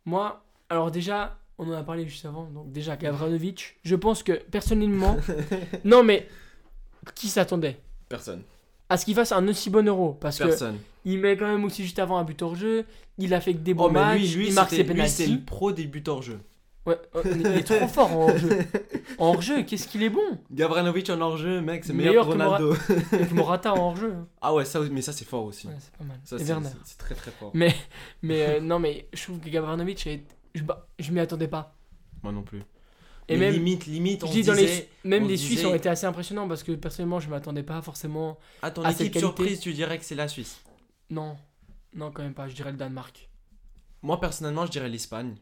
Moi, alors déjà, on en a parlé juste avant, donc déjà, Gavranovic, je pense que personnellement. [LAUGHS] non, mais qui s'attendait? Personne. à ce qu'il fasse un aussi bon euro Parce que Personne. il met quand même aussi juste avant un but hors jeu, il a fait que des bons Oh, mais matchs, lui, lui, il marque ses c'est le pro des buts hors jeu. Ouais, euh, il est trop [LAUGHS] fort en hors jeu. En hors jeu, qu'est-ce qu'il est bon? Gavranovic en hors jeu, mec, c'est Meilleur meilleur que que Mora- Ronaldo. Avec Morata en hors jeu. [LAUGHS] ah ouais, ça, mais ça c'est fort aussi. Ouais, c'est pas mal. Ça Et c'est Werner. c'est- c'est très très fort. Mais, mais euh, non, mais je trouve que Gavranovic, est- je, bah, je m'y attendais pas. Moi non plus. Et Mais même, limite, limite, on je se dis dans les, disait, même on les se Suisses disait- ont été assez impressionnants parce que personnellement, je m'attendais pas forcément. à ton à cette équipe qualité. surprise, tu dirais que c'est la Suisse? Non, non, quand même pas. Je dirais le Danemark. Moi personnellement, je dirais l'Espagne.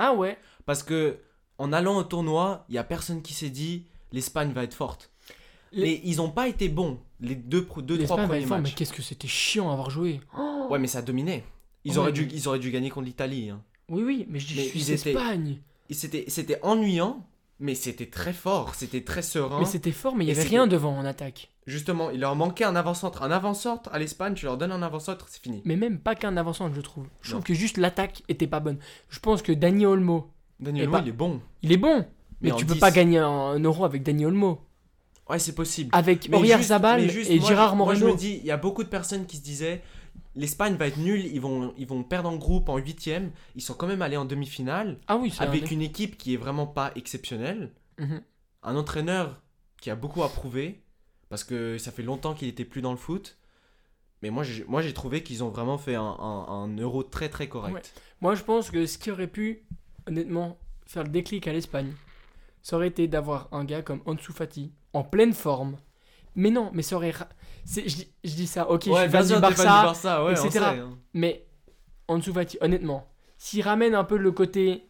Ah ouais. Parce que en allant au tournoi, il y a personne qui s'est dit l'Espagne va être forte. Les- Mais ils ont pas été bons les deux, deux trois premiers fort, mais matchs. qu'est-ce que c'était chiant à avoir joué. Oh Ouais, mais ça dominait. Ils, Ouais, auraient dû, ils auraient dû gagner contre l'Italie. hein. Oui, oui, mais je dis Mais je suis ils Espagne. C'était ennuyant, mais c'était très fort, c'était très serein. Mais c'était fort, mais il y Et avait rien devant en attaque. Justement, il leur manquait un avant-centre. Un avant-centre à l'Espagne, tu leur donnes un avant-centre, c'est fini. Mais même pas qu'un avançant, je trouve. Je trouve que juste l'attaque était pas bonne. Je pense que Dani Olmo, Daniel Et Olmo, pas- il est bon. il est bon. Mais, en tu peux 10. pas gagner un, un euro avec Dani Olmo. Ouais, c'est possible. Avec Mais Aurier Zabal mais et moi, Gérard moi, Moreno. je me dis, il y a beaucoup de personnes qui se disaient l'Espagne va être nulle, ils vont, ils vont perdre en groupe en huitième. Ils sont quand même allés en demi-finale Ah oui, avec un... une équipe qui est vraiment pas exceptionnelle. Mhm. Un entraîneur qui a beaucoup à prouver parce que ça fait longtemps qu'il était plus dans le foot. Mais moi, j'ai, moi, j'ai trouvé qu'ils ont vraiment fait un, un- un euro très très correct. Ouais. Moi, je pense que ce qui aurait pu, honnêtement, faire le déclic à l'Espagne, ça aurait été d'avoir un gars comme Ansu Fati, en pleine forme. Mais non, mais ça aurait... ra- Je, dis- je dis ça, ok, je suis du Barça, du Barça, ouais, etc. sait, hein. mais Ansu Fati, honnêtement, s'il ramène un peu le côté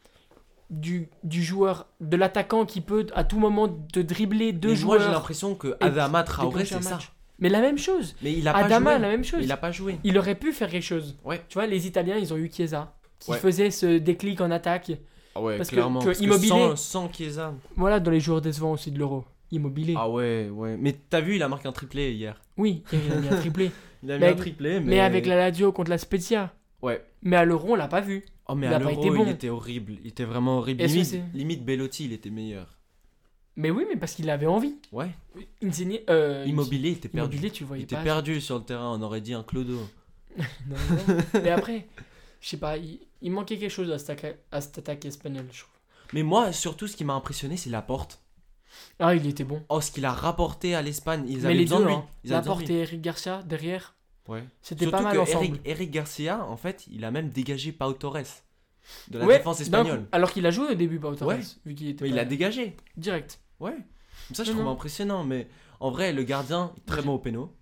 du, du joueur, de l'attaquant qui peut à tout moment te dribbler deux Mais moi, j'ai joueurs, l'impression que Adama Traoré, c'est ça. Mais la même chose. Mais il a pas Adama, joué. la même chose. Il a pas joué. Il aurait pu faire quelque chose. Ouais. Tu vois, les Italiens, ils ont eu Chiesa, qui Ouais. faisait ce déclic en attaque. Ah ouais, Parce que- clairement. que parce que Immobilier- sans, sans Chiesa. Voilà, dans les joueurs décevants aussi de l'Euro. Immobilier. Ah ouais, ouais. Mais t'as vu, il a marqué un triplé hier. Oui, il a mis un triplé. [LAUGHS] Il a mis Mais- un triplé, mais. mais... avec la Lazio contre la Spezia. Ouais. Mais à l'Euro, on l'a pas vu. Oh, mais Il à l'Euro, bon. il était horrible. Il était vraiment horrible. Limite, limite Bellotti, il était meilleur. Mais oui, mais parce qu'il avait envie. Ouais. Insigne, euh, Immobilier, il était perdu. Immobilier, tu le Il voyais était perdu sur le terrain, on aurait dit un clodo. [LAUGHS] Non, non. mais après, je sais pas, il- Il manquait quelque chose à cette attaque, à cette attaque espagnole, je trouve. Mais moi, surtout, ce qui m'a impressionné, c'est la porte. Ah, il était bon. Oh, ce qu'il a rapporté à l'Espagne. Ils Mais avaient les besoin deux, de lui. hein. Ils avaient besoin de Laporte lui. et Eric Garcia derrière, Ouais. c'était Surtout pas mal que ensemble. Eric, Eric Garcia, en fait, il a même dégagé Pau Torres de la Ouais, défense d'un espagnole. coup. Alors qu'il a joué au début, Pau Torres, Ouais. vu qu'il était Mais il pas- a dégagé. direct. Ouais. Ça, je Non, trouve non. impressionnant. Mais en vrai, le gardien, très bon au péno.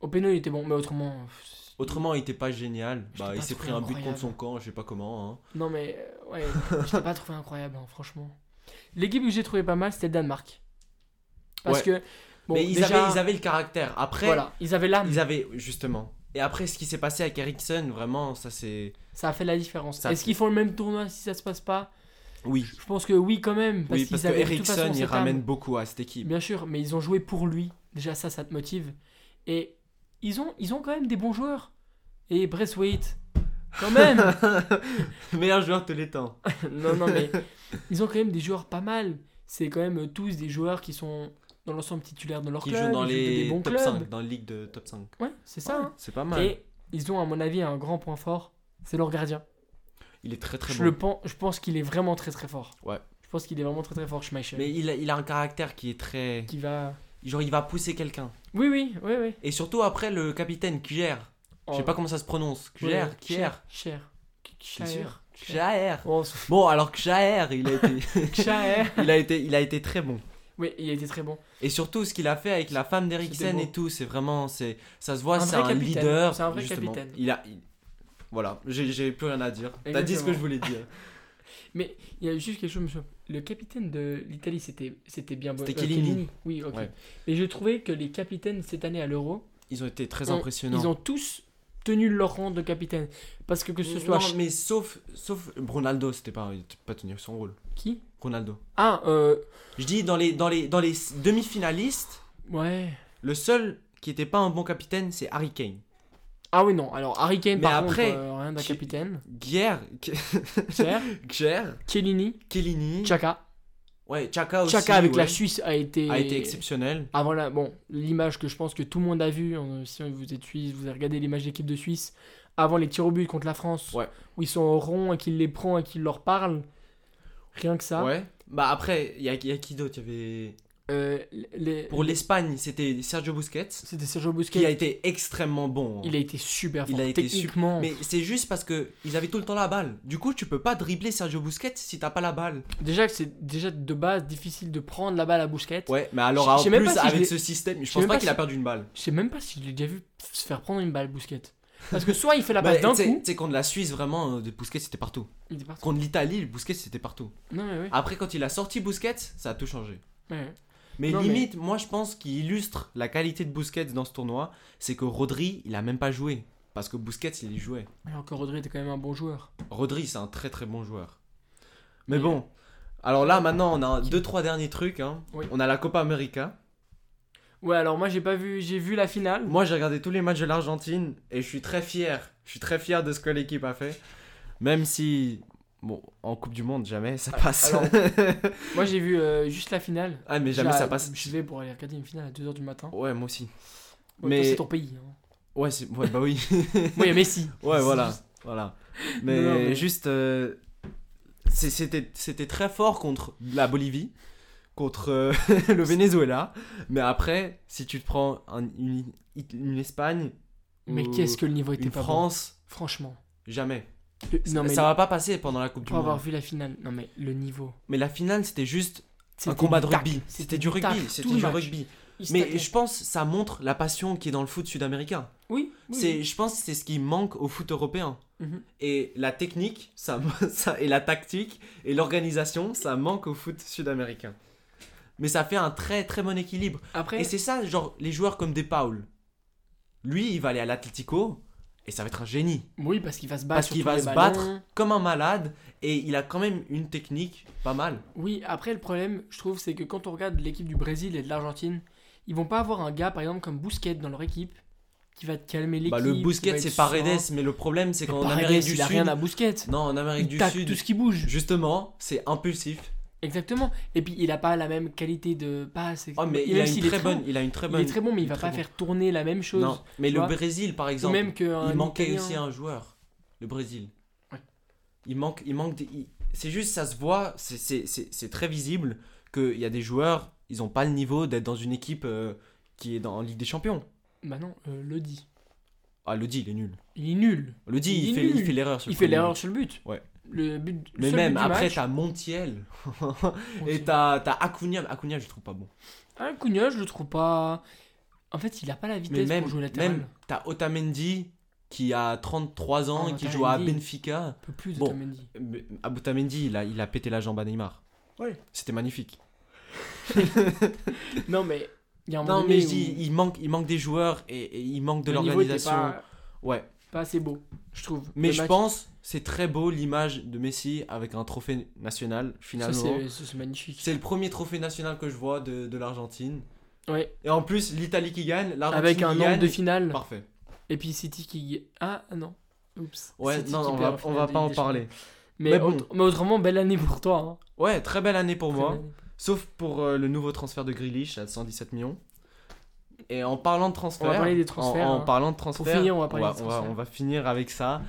Au péno, il était bon, mais autrement. pff, Autrement, il était pas génial. Je Bah, il s'est trouvé pris un but contre son camp, je sais pas comment. hein. Non, mais euh, ouais, je l'ai pas trouvé incroyable, hein, franchement. L'équipe que j'ai trouvé pas mal, c'était le Danemark. Parce Ouais. que. Bon, mais ils, déjà, avaient, ils avaient le caractère. Après, Voilà, ils avaient l'âme. ils avaient. Justement. Et après, ce qui s'est passé avec Ericsson, vraiment, ça c'est. Ça a fait la différence. Ça Est-ce fait- qu'ils font le même tournoi si ça se passe pas? Oui. Je pense que oui, quand même. Parce oui, qu'ils parce que façon Ericsson, il ramène âme. beaucoup à cette équipe. Bien sûr, mais ils ont joué pour lui. Déjà, ça, ça te motive. Et ils ont, ils ont quand même des bons joueurs. Et Braithwaite, quand même [LAUGHS] Meilleur joueur tous les temps. [LAUGHS] Non, non, mais [LAUGHS] ils ont quand même des joueurs pas mal. C'est quand même tous des joueurs qui sont dans l'ensemble titulaires de leur Qui club. joue dans ils jouent les des bons top clubs. 5, dans la ligue de top 5. Ouais, c'est ça. hein. C'est pas mal. Et ils ont, à mon avis, un grand point fort. C'est leur gardien. Il est très très je, bon. le pense, je pense qu'il est vraiment très très fort. Ouais. Je pense qu'il est vraiment très très fort, Schmeichel. Mais il a, il a un caractère qui est très. Qui va. Genre, il va pousser quelqu'un. Oui, oui, oui, oui. Et surtout après, le capitaine Kjer. Je sais Oh, pas comment ça se prononce. Cher. Cher. T'es sûr. Oh, Bon, alors Kjer, il a été. [LAUGHS] [LAUGHS] Il, a été, il a été très bon. Oui, il a été très bon. Et surtout, ce qu'il a fait avec la femme d'Eriksen et tout, c'est vraiment. c'est Ça se voit, c'est un leader. C'est un vrai capitaine. Il a. il- Voilà, j'ai plus rien à dire. T'as dit ce que je voulais dire. [LAUGHS] Il y a juste quelque chose, monsieur. Le capitaine de l'Italie, c'était c'était bien bon. C'était Euh, Chiellini. Oui, ok. Mais j'ai trouvé que les capitaines cette année à l'Euro, Ils ont été très impressionnants. ils ont tous tenu leur rang de capitaine. Parce que que ce soit. Non, mais sauf, sauf Ronaldo, c'était pas, pas tenu son rôle. Qui? Ronaldo. Ah, euh. Je dis, dans les, dans les, dans les demi-finalistes, Ouais. le seul qui était pas un bon capitaine, c'est Harry Kane. Ah oui, non. Alors, Harry Kane, Mais par après, contre, euh, rien d'un capitaine. Guerre. Guerre, [LAUGHS] Chiellini? Kellini. Chaka. Ouais, Chaka aussi. Chaka avec la Suisse a été. A été exceptionnel. Avant la, bon, l'image que je pense que tout le monde a vue, si vous êtes suisse, vous avez regardé l'image d'équipe de Suisse, avant les tirs au but contre la France, Ouais. où ils sont au rond et qu'il les prend et qu'il leur parle. Rien que ça. Ouais. Bah après, il y a, y a qui d'autre? Il y avait. Euh, les, Pour l'Espagne, c'était Sergio Busquets, C'était Sergio Busquets. qui a été extrêmement bon. Il a été super Il fort. a été Techniquement. Mais c'est juste parce que ils avaient tout le temps la balle. Du coup, tu peux pas dribbler Sergio Busquets si t'as pas la balle. Déjà que c'est déjà de base difficile de prendre la balle à Busquets. Ouais, mais alors en même plus si avec ce système, je pense pas pas qu'il a perdu une balle. Je sais même pas si je l'ai déjà vu se faire prendre une balle Busquets. Parce que soit il fait la Bah, passe d'un coup. sais, contre la Suisse, vraiment, euh, de Busquets c'était partout. Il parti. Contre l'Italie, Busquets c'était partout. Non mais ouais. Après, quand il a sorti Busquets, ça a tout changé. ouais. Mais Non, limite, moi je pense qu'il illustre la qualité de Busquets dans ce tournoi, c'est que Rodri, il a même pas joué. Parce que Busquets, il y jouait. Alors que Rodri était quand même un bon joueur. Rodri, c'est un très très bon joueur. Mais Et- bon, alors là maintenant, on a un, deux trois derniers trucs. hein. Oui. On a la Copa América. Ouais, alors moi j'ai pas vu, j'ai vu la finale. Moi, j'ai regardé tous les matchs de l'Argentine et je suis très fier. Je suis très fier de ce que l'équipe a fait. Même si, bon, en Coupe du Monde, jamais ça passe. alors, [LAUGHS] Moi j'ai vu euh, juste la finale. ah, mais jamais J'ai- ça passe. Je vais pour aller regarder une finale à 2h du matin. Ouais, moi aussi. Mais- c'est ton pays. hein. Ouais, c'est- ouais bah oui. [LAUGHS] Moi il y a Messi. [LAUGHS] ouais, voilà. juste- voilà. Mais, Non, non, mais- juste, euh, c'est- c'était c'était très fort contre la Bolivie, contre euh, le Venezuela. Mais après, si tu te prends un- une, une Espagne, Mais ou qu'est-ce que le niveau était une pas bon. France, Franchement. jamais. Non mais ça va pas passer pendant la Coupe du pour avoir Monde. vu la finale. Non mais le niveau. Mais la finale, c'était juste un combat de rugby. C'était du rugby. C'était du rugby. Mais je pense ça montre la passion qui est dans le foot sud-américain. Oui. oui, C'est, oui. je pense que c'est ce qui manque au foot européen. Mhm. Et la technique, ça, [LAUGHS] ça, et la tactique, et l'organisation, ça manque au foot sud-américain. Mais ça fait un très très bon équilibre. Après. Et c'est ça, genre, les joueurs comme Des Paul. Lui, il va aller à l'Atlético, et ça va être un génie. Oui parce qu'il va se battre. Parce qu'il va se ballons. battre comme un malade, et il a quand même une technique pas mal. Oui, après le problème, je trouve, c'est que quand on regarde l'équipe du Brésil et de l'Argentine, ils vont pas avoir un gars, par exemple, comme Busquets dans leur équipe, qui va te calmer l'équipe. Bah, le être c'est Paredes, mais le problème, c'est qu'en Amérique du il a Sud. rien à Busquets. Non, en Amérique Il du tacle Sud, tout ce qui bouge. justement, c'est impulsif. Exactement. Et puis il a pas la même qualité de passe. Oh, mais il a une est très bon, bonne, il a une très Il bonne. est très bon, mais il est va pas bon. faire tourner la même chose. Non, mais le vois. Brésil, par exemple, même il manquait Italien. aussi un joueur. Le Brésil. Ouais. Il manque, il manque il- C'est juste, ça se voit, c'est- très visible qu'il y a des joueurs, ils ont pas le niveau d'être dans une équipe euh, qui est dans, en Ligue des Champions. Bah non, euh, Lodi. Ah, Lodi, il est nul. Il est nul. Lodi, Il il, fait, il fait l'erreur sur Il le fait premier l'erreur sur le but. Ouais. Le but. le Mais seul même but du après, match, t'as Montiel on [LAUGHS] et t'as t'as Acuna. Acuna, je trouve pas bon. Ah, Cunha, je le trouve pas. En fait, il a pas la Mais vitesse même, pour jouer latéral. même t'as Otamendi qui a 33 ans Oh, et qui joue à. Benfica. Un peu plus de Bon. Otamendi. Mais Otamendi, il a, il a pété la jambe à Neymar. Ouais. C'était magnifique. [LAUGHS] Non, mais. Il y a un moment Non, mais je où dis, il manque, il manque des joueurs et, et il manque de le l'organisation. Pas, Ouais. Pas assez beau, je trouve. Mais je match- pense, c'est très beau l'image de Messi avec un trophée national, finalement. c'est magnifique. C'est le premier trophée national que je vois de, de l'Argentine. Ouais. Et en plus, l'Italie qui gagne, l'Argentine Avec qui un gagne. nombre de finale. Parfait. Et puis City qui. Ah non. Oups. Ouais, City non, qui on va, on va pas en parler. Mais, Mais bon. autre- mais autrement, belle année pour toi. Hein. Ouais, très belle année pour Très moi. année. Sauf pour euh, le nouveau transfert de Grealish à 117 millions. Et en parlant de transfert, On va parler des transferts, En, hein. parlant de transfert, finir, on va parler on des on va, transferts. on va finir avec ça.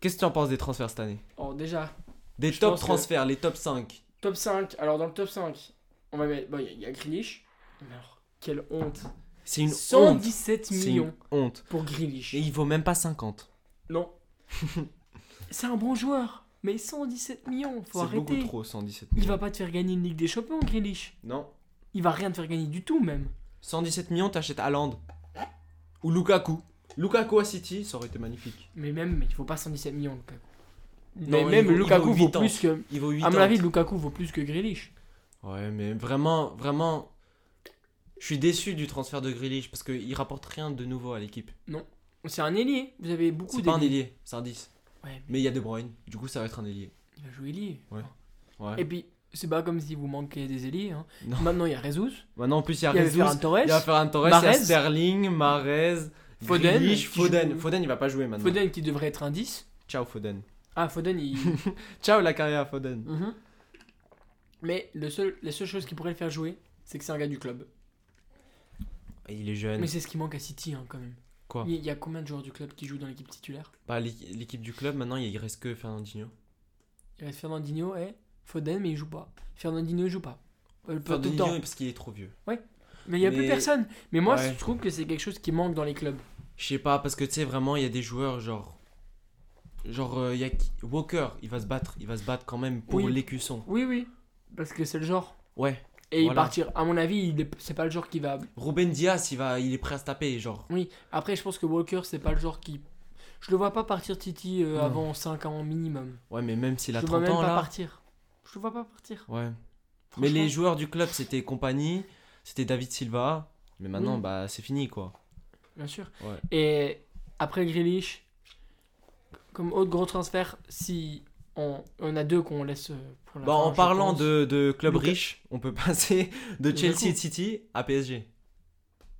Qu'est-ce que tu en penses des transferts cette année? Alors, déjà, Des top que- transferts, les top 5. top 5. Alors, dans le top 5, on va mettre. Bon, il y a- il y, a Grealish. Mais alors, quelle honte. C'est une honte. 117 C'est millions une honte. pour Grealish. Et il vaut même pas 50. Non. [LAUGHS] C'est un bon joueur. Mais 117 millions, faut C'est beaucoup arrêter. trop, 117 Il millions. va pas te faire gagner une Ligue des Champions, Grealish. Non. Il va rien te faire gagner du tout, même. 117 millions, t'achètes Haaland. Ou Lukaku. Lukaku à City, ça aurait été magnifique. Mais même, mais il faut pas 117 millions, Lukaku. Non, mais même vaut- Lukaku vaut vaut, 8 ans. plus que. Il vaut 8 À mon avis, Lukaku vaut plus que Grealish. Ouais, mais vraiment, vraiment. Je suis déçu du transfert de Grealish parce qu'il rapporte rien de nouveau à l'équipe. C'est un ailier. Vous avez beaucoup C'est pas un d'ailiers. ailier, c'est un 10. Ouais, Mais il y a De Bruyne, du coup ça va être un ailier. il va jouer ailier. Ouais. Ouais. Et puis, c'est pas comme si vous manquiez des ailiers. Hein. Maintenant, il y a Jesus. Maintenant en plus il y a Il y a Jesus, Ferran Torres. il y a Ferran Torres, il y a Mahrez. Sterling, Mahrez, Foden, Foden. joue- Foden il va pas jouer maintenant. Foden qui devrait être un 10. Ciao Foden. Ah, Foden, il. [LAUGHS] Ciao la carrière à Foden. Mhm. Mais le seul, la seule chose qui pourrait le faire jouer, c'est que c'est un gars du club. Il est jeune. Mais c'est ce qui manque à City, hein, quand même. Quoi Il y a combien de joueurs du club qui jouent dans l'équipe titulaire? Bah l'équ- l'équipe du club maintenant il reste que Fernandinho. Il reste Fernandinho et Foden, mais il joue pas. Fernandinho, il joue pas. Euh, pas tout le temps. parce qu'il est trop vieux. Mais il y a plus personne. Mais moi, Ouais. je trouve que c'est quelque chose qui manque dans les clubs. Je sais pas, parce que tu sais, vraiment, il y a des joueurs genre. Genre, euh, il y a Walker, il va se battre, il va se battre quand même pour Oui. l'écusson. Oui, oui. Parce que c'est le genre. Ouais. Et il Voilà. partir, à mon avis, il est- c'est pas le genre qui va. Ruben Diaz, il, va, il est prêt à se taper, genre. Oui, après, je pense que Walker, c'est pas le genre qui. Je le vois pas partir Titi euh, avant 5 ans minimum. Ouais, mais même s'il a je le vois 30 même ans pas là. partir. Je le vois pas partir. Ouais. Mais les joueurs du club, c'était compagnie, c'était David Silva. Mais maintenant, Oui. bah, c'est fini quoi. Bien sûr. Ouais. Et après Grealish, comme autre gros transfert, si on, on a deux qu'on laisse euh, pour la Bah, fin, en parlant pense. de, de club riche, on peut [LAUGHS] passer de. Chelsea et City à PSG.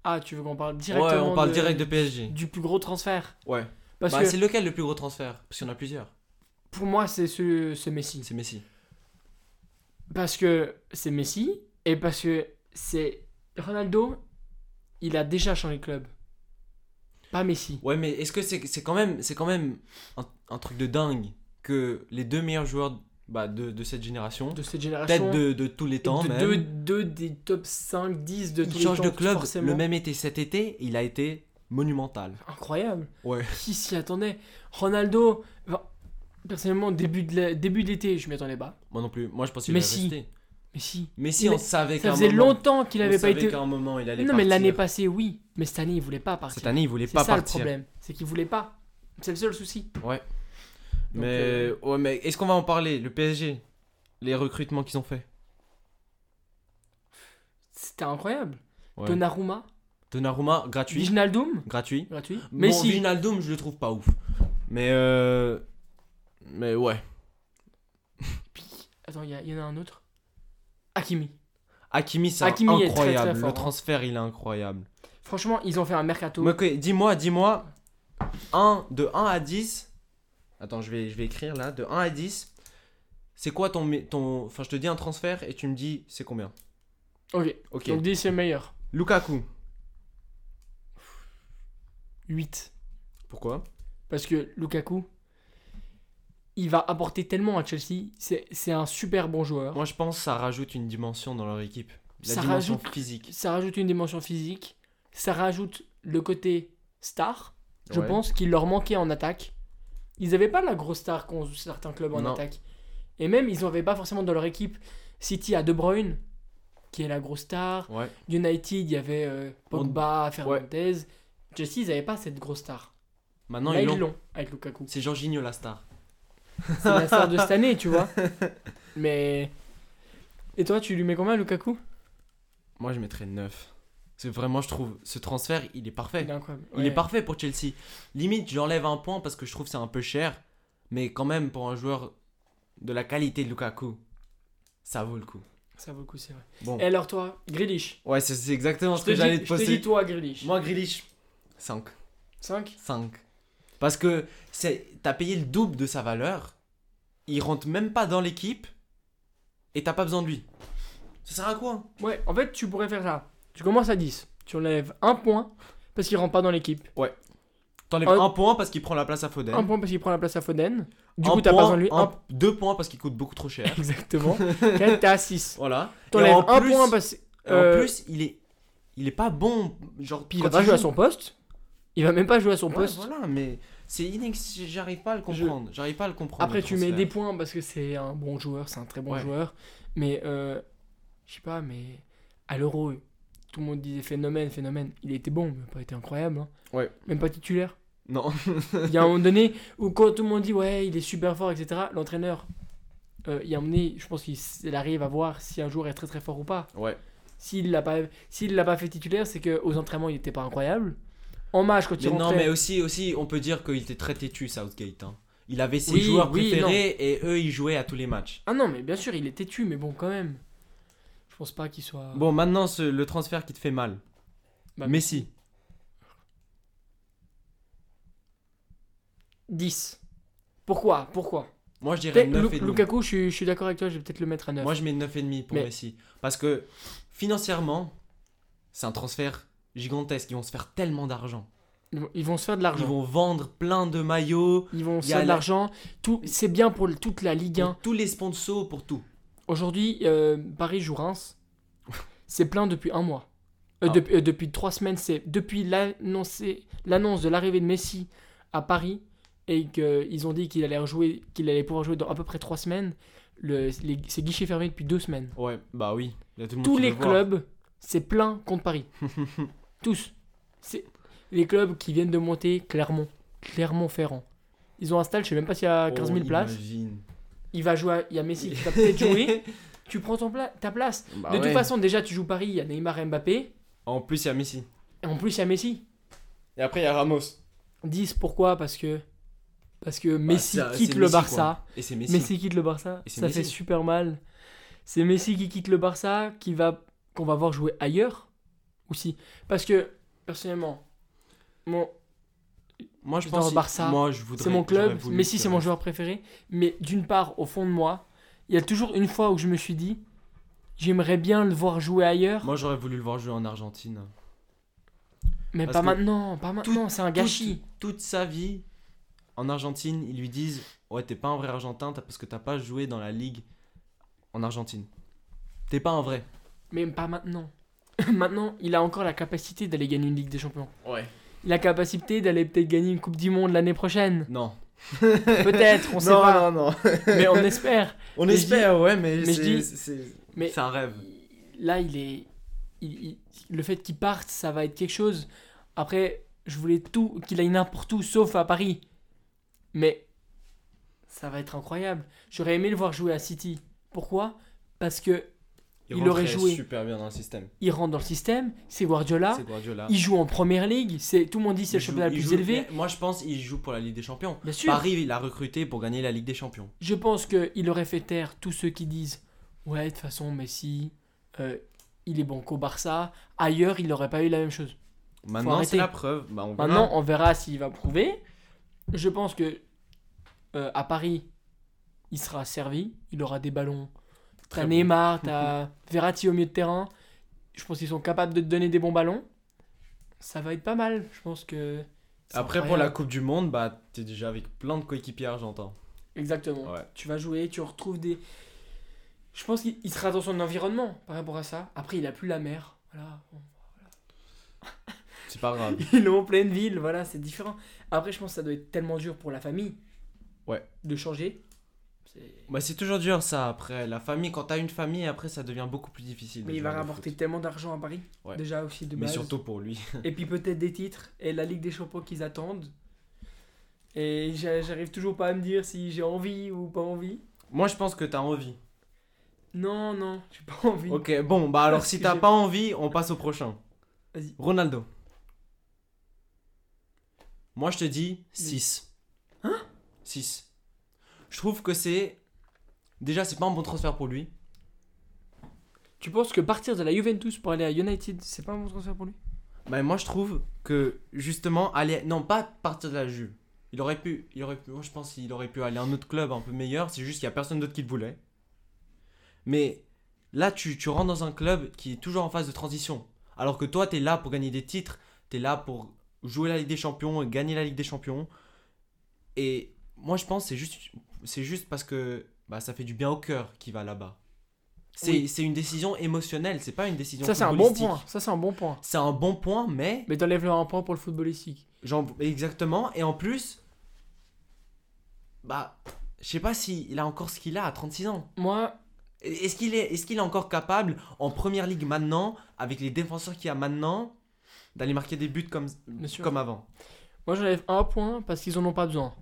Ah, tu veux qu'on parle Ouais, directement on parle de- direct de PSG. du plus gros transfert? Ouais. Parce Bah, que c'est lequel le plus gros transfert? Parce qu'il y en a plusieurs. pour moi, c'est ce, ce Messi. C'est Messi. Parce que c'est Messi et parce que c'est Ronaldo, il a déjà changé de club. Pas Messi. Ouais, mais est-ce que c'est c'est quand même, c'est quand même un, un truc de dingue que les deux meilleurs joueurs bah, de, de cette génération, De cette génération. peut-être de, de tous les temps de- même, deux, deux des top 5, 10 de tous les temps. de club forcément. le même été. Cet été, il a été monumental. Incroyable. Ouais. Qui s'y attendait? Ronaldo, personnellement, début de la- début de l'été, je m'y attendais pas. Moi non plus. Moi, je pense qu'il allait rester. Mais si. Messi, Mais on savait Ça qu'à un faisait moment, longtemps qu'il on avait pas savait été. qu'à un moment, il allait Non, mais l'année partir. passée, oui. Mais cette année, il voulait pas partir. Cette année, il voulait C'est pas ça partir. le problème. C'est qu'il voulait pas. C'est le seul souci. Ouais. Donc, mais euh, ouais, mais est-ce qu'on va en parler Le PSG, les recrutements qu'ils ont fait. C'était incroyable. Ouais. Donnarumma, Donnarumma, gratuit. Wijnaldum, Gratuit. gratuit. Bon, Messi. Wijnaldum, je le trouve pas ouf. Mais euh... mais ouais. Puis, attends, il y, en a un autre. Hakimi. Hakimi, c'est Hakimi est très, très incroyable. fort, le hein. transfert, il est incroyable. Franchement, ils ont fait un mercato. Mais ok, dis-moi, dis-moi, 1, de 1 à 10. Attends, je vais, je vais écrire là. De 1 à 10. C'est quoi ton, ton. Enfin, je te dis un transfert et tu me dis c'est combien? Ok. Ok. Donc 10 c'est le meilleur. Lukaku. 8. Pourquoi? Parce que Lukaku, il va apporter tellement à Chelsea. C'est c'est un super bon joueur. Moi, je pense que ça rajoute une dimension dans leur équipe. La Ça dimension rajoute- physique. Ça rajoute une dimension physique. Ça rajoute le côté star. Je Ouais. pense qu'il leur manquait en attaque. Ils n'avaient pas la grosse star qu'ont certains clubs en Non. attaque. Et même, ils n'avaient pas forcément dans leur équipe. City a De Bruyne, qui est la grosse star. Ouais. United, il y avait euh, Pogba, Fernandez. Chelsea, ils n'avaient pas cette grosse star. Maintenant, Là, ils l'ont avec Lukaku. C'est Jorginho la star. C'est la star de cette année, tu vois. Mais. Et toi, tu lui mets combien, Lukaku? Moi, je mettrais 9. C'est vraiment, je trouve, ce transfert, il est parfait. Il est incroyable. Il Ouais. est parfait pour Chelsea. Limite, j'enlève un point parce que je trouve que c'est un peu cher. Mais quand même, pour un joueur de la qualité de Lukaku, ça vaut le coup. Ça vaut le coup, c'est vrai. Bon. Et alors, toi, Grealish? Ouais, c'est exactement Je ce que j'allais te je te poser. dis toi, Grealish. Moi, Grealish, 5. 5 5. Parce que t'as payé le double de sa valeur. Il rentre même pas dans l'équipe. Et t'as pas besoin de lui. Ça sert à quoi? Ouais, en fait, tu pourrais faire ça. Tu commences à 10. Tu enlèves un point parce qu'il rentre pas dans l'équipe. T'enlèves Un- un point parce qu'il prend la place à Foden. Un point parce qu'il prend la place à Foden. Du Un coup, t'as pas besoin de lui. un-. Deux points parce qu'il coûte beaucoup trop cher. [LAUGHS] Exactement. [LAUGHS] T'es à 6. voilà. T'enlèves en un plus- point parce et euh, En plus, il est, il est pas bon. Genre, Puis il pas jouer à son poste. Il va même pas jouer à son Ouais, poste. voilà, mais c'est inex... J'arrive pas à le comprendre. J'arrive pas à le comprendre. Après, le tu mets des points parce que c'est un bon joueur, c'est un très bon Ouais. joueur. Mais, euh, je sais pas, mais à l'Euro, tout le monde disait phénomène, phénomène. Il était bon, mais pas été incroyable. hein. Ouais. Même pas titulaire. Non. Il y a un moment donné où quand tout le monde dit ouais, il est super fort, etc., l'entraîneur, euh, il y a un moment donné, je pense qu'il arrive à voir si un joueur est très très fort ou pas. ouais. S'il l'a pas, s'il l'a pas fait titulaire, c'est que aux entraînements il était pas incroyable. En match, quand il Mais non, rentrait, mais aussi, aussi, on peut dire qu'il était très têtu, Southgate. hein. Il avait ses Oui, joueurs oui, préférés et eux, ils jouaient à tous les matchs. ah non, mais bien sûr, il est têtu, mais bon, quand même, je pense pas qu'il soit. Bon, maintenant, ce- le transfert qui te fait mal. Bah, Messi. 10. Pourquoi? Pourquoi? Moi, je dirais Peut-être 9 Lu- et demi. Lukaku, je suis, je suis d'accord avec toi, je vais peut-être le mettre à 9. Moi, je mets 9,5 pour Mais- Messi. Parce que financièrement, c'est un transfert gigantesque. Ils vont se faire tellement d'argent. Ils vont- Ils se faire de Ils l'argent. vont vendre plein de maillots. Ils vont se faire de la- l'argent. Tout, c'est bien pour toute la Ligue 1. Pour tous les sponsors, pour tout. Aujourd'hui, euh, Paris joue Reims. C'est plein depuis un mois. Euh, Ah. depuis, euh, depuis trois semaines, c'est depuis l'annonce de l'arrivée de Messi à Paris et qu'ils ont dit qu'il allait rejouer, qu'il allait pouvoir jouer dans à peu près trois semaines. Le, les- c'est guichet fermé depuis deux semaines. Ouais, bah oui. Il y a tout le monde Tous les clubs, c'est plein contre Paris. [LAUGHS] Tous. C'est les clubs qui viennent de monter Clermont, Clermont-Ferrand. Ils ont un stade, je sais même pas s'il y a 15 000 Oh, places. imagine. Il va jouer, à- il y a Messi qui va peut-être jouer. [LAUGHS] Tu prends ton pla- ta place. Bah de ouais. toute façon, déjà, tu joues Paris, il y a Neymar et Mbappé. En plus, il y a Messi. Et en plus, il y a Messi. Et après, il y a Ramos. 10, pourquoi? Parce que parce que Messi Bah, c'est- quitte le Messi, Barça. Et c'est Messi. Messi. quitte le Barça. Et Ça fait Messi. super mal. C'est Messi qui quitte le Barça, qui va qu'on va voir jouer ailleurs aussi. Parce que, personnellement, mon, Moi, je pense Barça, moi, je voudrais, c'est mon club. Messi, c'est mon joueur préféré. Mais d'une part, au fond de moi, il y a toujours une fois où je me suis dit, j'aimerais bien le voir jouer ailleurs. Moi, j'aurais voulu le voir jouer en Argentine. mais parce pas maintenant, pas maintenant. C'est un gâchis. Toute, toute sa vie, en Argentine, ils lui disent Ouais, t'es pas un vrai Argentin parce que t'as pas joué dans la ligue en Argentine. T'es pas un vrai. Mais pas maintenant. [COUGHS] maintenant, il a encore la capacité d'aller gagner une Ligue des Champions. Ouais. La capacité d'aller peut-être gagner une Coupe du Monde l'année prochaine. Non. [LAUGHS] Peut-être, on [LAUGHS] sait non, pas. non, non. [LAUGHS] Mais on espère. On Mais espère, ouais, mais, mais je c'est- Mais un rêve. là, il est. il- il- le fait qu'il parte, ça va être quelque chose. Après, je voulais tout, qu'il aille n'importe où sauf à Paris. Mais ça va être incroyable. J'aurais aimé le voir jouer à City. Pourquoi? Parce que il aurait joué. super bien dans le système. il rentre dans le système, c'est Guardiola. Il joue en première ligue. C'est tout le monde dit c'est Il le championnat le il plus joue- élevé. Moi, je pense qu'il joue pour la Ligue des Champions. Bien sûr. Paris, il a recruté pour gagner la Ligue des Champions. Je pense qu'il aurait fait taire tous ceux qui disent Ouais, de toute façon, Messi, euh, il est bon qu'au Barça. Ailleurs, il n'aurait pas eu la même chose. Maintenant, c'est la preuve. Bah, on verra. Maintenant, on verra s'il va prouver. Je pense que euh, à Paris, il sera servi. Il aura des ballons. T'as. Neymar, t'as Verratti au milieu de terrain. Je pense qu'ils sont capables de te donner des bons ballons. Ça va être pas mal. Je pense que. Après, pour la. Coupe du Monde, bah, t'es déjà avec plein de coéquipiers argentins. Exactement. Ouais. Tu vas jouer, tu retrouves des. Je pense qu'il il sera dans son environnement par rapport à ça. Après, il a plus la mer. Voilà. [LAUGHS] C'est pas grave. [LAUGHS] Ils l'ont en pleine ville, voilà, c'est différent. Après, je pense que ça doit être tellement dur pour la famille. Ouais. De changer. C'est- Bah, c'est toujours dur ça après. La famille, quand t'as une famille, après ça devient beaucoup plus difficile. Mais il va rapporter foot. tellement d'argent à Paris. Ouais. Déjà aussi de Mais base. surtout pour lui. Et puis peut-être des titres et la Ligue des Champions qu'ils attendent. Et j'a- j'arrive toujours pas à me dire si j'ai envie ou pas envie. Moi je pense que t'as envie. Non, non, j'ai pas envie. Ok, bon, bah alors Parce si t'as pas envie, on passe au prochain. Vas-y. Ronaldo. Moi je te dis 6. Hein? 6. Je trouve que c'est. Déjà, c'est pas un bon transfert pour lui. Tu penses que partir de la Juventus pour aller à United, c'est pas un bon transfert pour lui? Bah, moi je trouve que justement, aller. Non, pas partir de la Juve. Il aurait pu. Il aurait pu moi je pense qu'il aurait pu aller à un autre club un peu meilleur. C'est juste qu'il y a personne d'autre qui le voulait. Mais là, tu, tu rentres dans un club qui est toujours en phase de transition. Alors que toi, t'es là pour gagner des titres. T'es là pour jouer la Ligue des Champions et gagner la Ligue des Champions. Et moi, je pense que c'est juste, c'est juste parce que bah, ça fait du bien au cœur qu'il va là-bas. C'est Oui. une décision émotionnelle, c'est pas une décision Ça, c'est un bon point. Ça, c'est un bon point. C'est un bon point, mais Mais t'enlèves le un point pour le footballistique. Genre, exactement. Et en plus, bah, je sais pas s'il a encore ce qu'il a à 36 ans. Moi, Est-ce qu'il est, est, qu'il est encore capable, en première ligue maintenant, avec les défenseurs qu'il y a maintenant, d'aller marquer des buts comme, comme avant? Moi j'enlève un point parce qu'ils en ont pas besoin.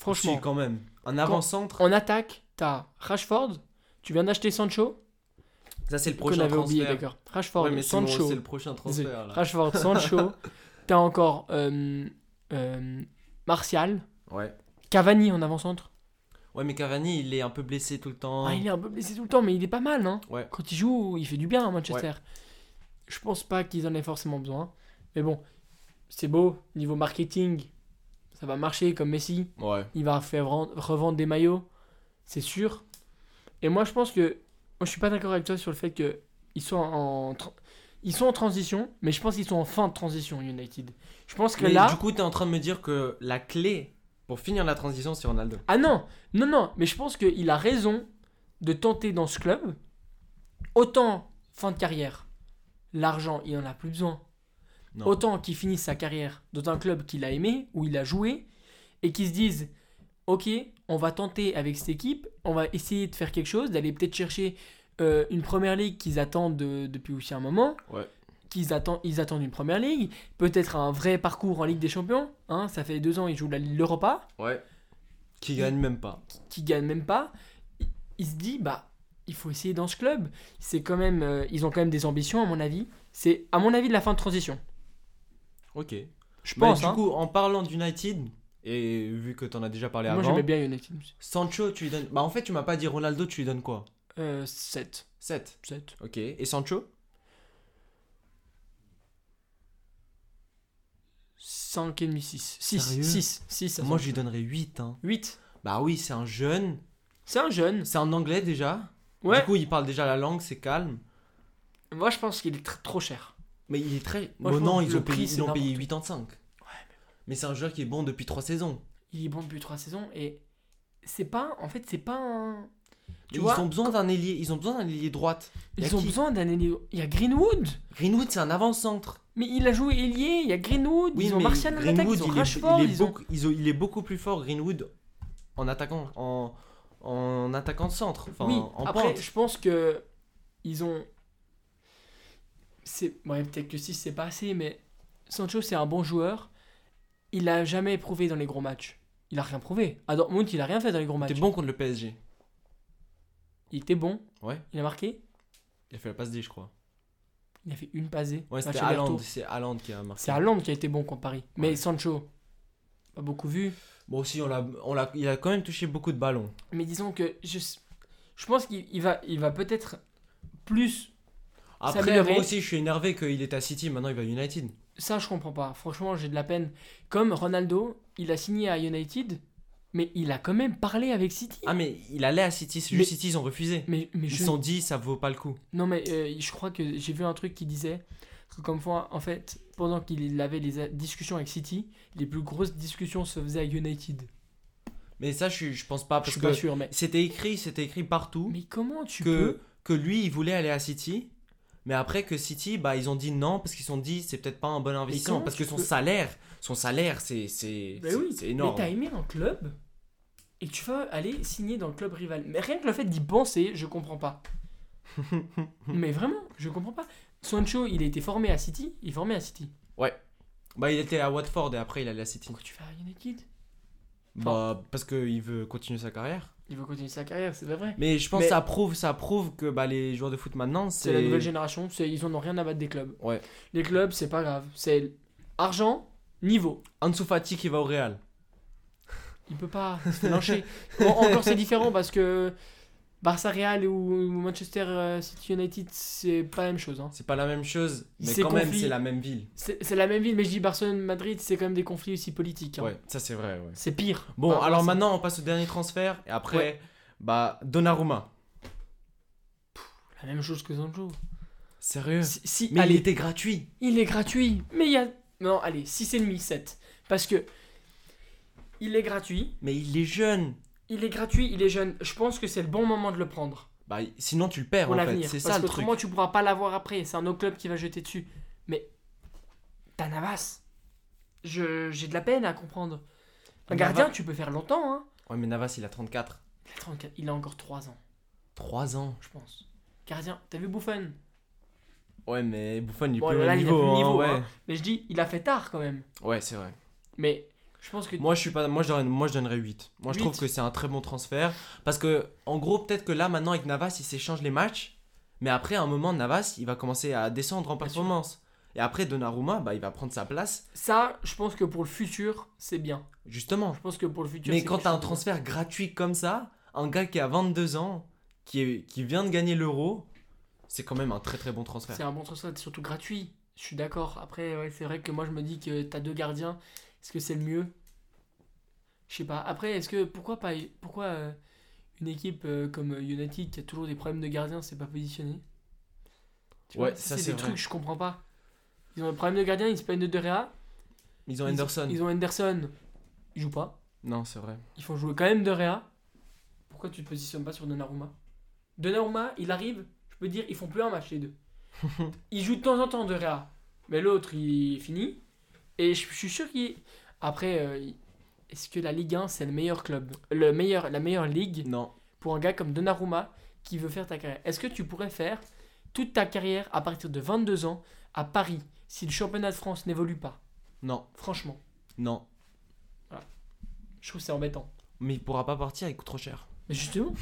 Franchement. Si, quand même. Un avant-centre, En attaque, t'as Rashford. Tu viens d'acheter Sancho. ça c'est le prochain avait oublié, transfert. d'accord. Rashford, Ouais, mais Sancho. c'est le prochain transfert. Là. Rashford, Sancho. [LAUGHS] T'as encore euh, euh, Martial. Ouais. Cavani en avant-centre. ouais, mais Cavani, il est un peu blessé tout le temps. Ah, il est un peu blessé tout le temps, mais il est pas mal, hein. Ouais. Quand il joue, il fait du bien à Manchester. Je pense pas qu'ils en aient forcément besoin. Mais bon, c'est beau. Niveau marketing, ça va marcher comme Messi. Ouais. Il va faire vendre- revendre des maillots, c'est sûr. Et moi, je pense que. Moi, je suis pas d'accord avec toi sur le fait que ils sont en. tra- Ils sont en transition, mais je pense qu'ils sont en fin de transition, United. Je pense que Mais là. du coup, t'es en train de me dire que la clé pour finir la transition, c'est Ronaldo. Ah non, non, non, mais je pense qu'il a raison de tenter dans ce club. Autant fin de carrière, l'argent, il en a plus besoin. Non. Autant qu'il finisse sa carrière dans un club qu'il a aimé, où il a joué, et qu'il se dise Ok, on va tenter avec cette équipe, on va essayer de faire quelque chose, d'aller peut-être chercher euh, une première ligue qu'ils attendent de- depuis aussi un moment. Ouais. Qu'ils attendent, ils attendent une première ligue, peut-être un vrai parcours en Ligue des Champions. Hein, ça fait deux ans, ils jouent la- l'Europa Ouais. Qui gagne même pas. qui gagne même pas, il, il se dit bah il faut essayer dans ce club. C'est quand même euh, ils ont quand même des ambitions à mon avis. C'est à mon avis de la fin de transition. Ok. Je Bah, pense. du hein. coup, en parlant d'United, et vu que t'en as déjà parlé Moi avant, j'aimais bien United. Sancho, tu lui donnes. Bah, en fait, tu m'as pas dit Ronaldo, tu lui donnes quoi? Euh, 7. 7. 7. Ok. Et Sancho? 5 et demi 6. 6. Sérieux? 6. 6. Moi, je lui donnerais 8. Hein. 8. Bah oui, c'est un jeune. C'est un jeune. C'est en anglais déjà. Ouais. Du coup, il parle déjà la langue, c'est calme. Moi je pense qu'il est tr- trop cher. Mais il est très. Moi, bon, non, ils ont payé, ils l'ont payé n'importe 85. mais c'est un joueur qui est bon depuis 3 saisons. Il est bon depuis 3 saisons et c'est pas en fait c'est pas un vois, ils ont besoin d'un ailier, ils ont besoin d'un ailier droite. Ils ont qui besoin d'un ailier. Il y a Greenwood. Greenwood, c'est un avant-centre. Mais il a joué ailier, il y a Greenwood, ils ont Martial en attaque, ils ont il, est, Rashford, il, est ils ont- beaucoup, ils ont- il est beaucoup plus fort, Greenwood, en attaquant, en, en attaquant de centre. Enfin, oui, en après, pointe. je pense que ils ont. C'est ouais, peut-être que 6 c'est pas assez, mais Sancho c'est un bon joueur. Il a jamais prouvé dans les gros matchs. Il a rien prouvé. À Dortmund, il a rien fait dans les gros matchs. T'es bon contre le PSG. Il était bon, Ouais, il a marqué. il a fait la passe D, je crois. Il a fait une passée. Ouais, c'était. Haaland, c'est Haaland qui a marqué. C'est Haaland qui a été bon contre Paris. Mais. Sancho, pas beaucoup vu. Bon, aussi, on l'a, on l'a, il a quand même touché beaucoup de ballons. Mais disons que je, je pense qu'il il va, il va peut-être plus. Après, moi aussi, je suis énervé qu'il est à City, maintenant il va à United. Ça, je comprends pas. Franchement, j'ai de la peine. Comme Ronaldo, il a signé à United, mais il a quand même parlé avec City. Ah, mais il allait à City, c'est juste City, ils ont refusé. mais, mais Ils je... se sont dit, ça vaut pas le coup. Non, mais euh, je crois que j'ai vu un truc qui disait que, comme fois, en fait, pendant qu'il avait les discussions avec City, les plus grosses discussions se faisaient à United. Mais ça, je, je pense pas Je parce suis que pas sûr, mais. c'était écrit, c'était écrit partout Mais comment tu que, peux. que lui, il voulait aller à City. Mais après que City, bah, ils ont dit non parce qu'ils se sont dit c'est peut-être pas un bon investissement parce que son peux- salaire, son salaire, c'est c'est c'est- oui, c'est mais énorme. t'as aimé un club et tu vas aller signer dans le club rival. Mais rien que le fait d'y penser, je comprends pas. [LAUGHS] mais vraiment, je comprends pas. Sancho, il a été formé à City, il est formé à City. Bah, il était à Watford et après il allait à City. Pourquoi tu vas à United Bah, parce qu'il veut continuer sa carrière. Il veut continuer sa carrière, c'est pas vrai. Mais je pense Mais- que ça prouve, ça prouve que bah, les joueurs de foot maintenant, C'est la nouvelle génération, c'est- ils en ont rien à battre des clubs. Ouais. Les clubs, c'est pas grave. C'est argent, niveau. Ansu Fati qui va au Real. Il peut pas se fait lyncher. Bon, encore c'est différent parce que Barça Real ou Manchester euh, City United, c'est pas la même chose. hein. C'est pas la même chose, mais quand même c'est la même ville. C'est la même ville, mais je dis Barcelone-Madrid, c'est quand même des conflits aussi politiques. hein. Ouais, ça c'est vrai. Ouais. C'est pire. Bon, alors maintenant on passe au dernier transfert et après, Ouais. bah Donnarumma. La même chose que Sancho. Sérieux? Si, si- Mais allez, il était gratuit. il est gratuit. Mais il y a. Non, allez, 6,5, 7. Parce que. Il est gratuit. Mais il est jeune. Il est gratuit, il est jeune. Je pense que c'est le bon moment de le prendre. Bah sinon tu le perds en fait. l'avenir. C'est ça le truc. autrement, tu pourras pas l'avoir après. C'est un autre club qui va jeter dessus. Mais. T'as Navas. Je- J'ai de la peine à comprendre. Un Navas- gardien, tu peux faire longtemps. Hein. Ouais, mais Navas il a 34. Il a 34, il a encore 3 ans, 3 ans. je pense. Gardien, t'as vu Buffon Ouais, mais Buffon il est Bon, plus là, au il a niveau. plus le hein, niveau, ouais. hein. Mais je dis, il a fait tard quand même. ouais, c'est vrai. Mais je pense que. Moi je suis pas moi je donnerais, moi je donnerais 8. Moi je trouve 8. que c'est un très bon transfert parce que en gros peut-être que là maintenant avec Navas il s'échange les matchs mais après à un moment Navas il va commencer à descendre en performance. Et après Donnarumma bah il va prendre sa place Ça, je pense que pour le futur, c'est bien. justement. Je pense que pour le futur. Mais quand quelque t'as un bien. transfert gratuit comme ça, un gars qui a 22 ans qui, est, qui vient de gagner l'euro, c'est quand même un très très bon transfert. C'est un bon transfert, surtout gratuit. Je suis d'accord. Après, ouais, c'est vrai que moi, je me dis que t'as deux gardiens. Est-ce que c'est le mieux? Je sais pas. Après, est-ce que. Pourquoi pas. Pourquoi euh, une équipe euh, comme United qui a toujours des problèmes de gardien s'est pas positionnée Tu vois, Ouais, ça, c'est des vrai. trucs que je comprends pas. Ils ont des problèmes de gardien, ils se plaignent de De Gea. Ils ont Ils- Henderson. Ils, ont Henderson. Ils jouent pas. Non, c'est vrai. Ils font jouer quand même De Gea. Pourquoi tu te positionnes pas sur Donnarumma? Donnarumma, il arrive, je peux dire, ils font plus un match les deux. [LAUGHS] ils jouent de temps en temps De Gea. Mais l'autre, il est fini. Et je, je suis sûr qu'il. Après, euh, est-ce que la Ligue 1, c'est le meilleur club le meilleur, La meilleure ligue Non. pour un gars comme Donnarumma qui veut faire ta carrière? Est-ce que tu pourrais faire toute ta carrière à partir de 22 ans à Paris si le championnat de France n'évolue pas? Non. Franchement, Non. je trouve c'est embêtant. Mais il pourra pas partir, il coûte trop cher. Mais justement,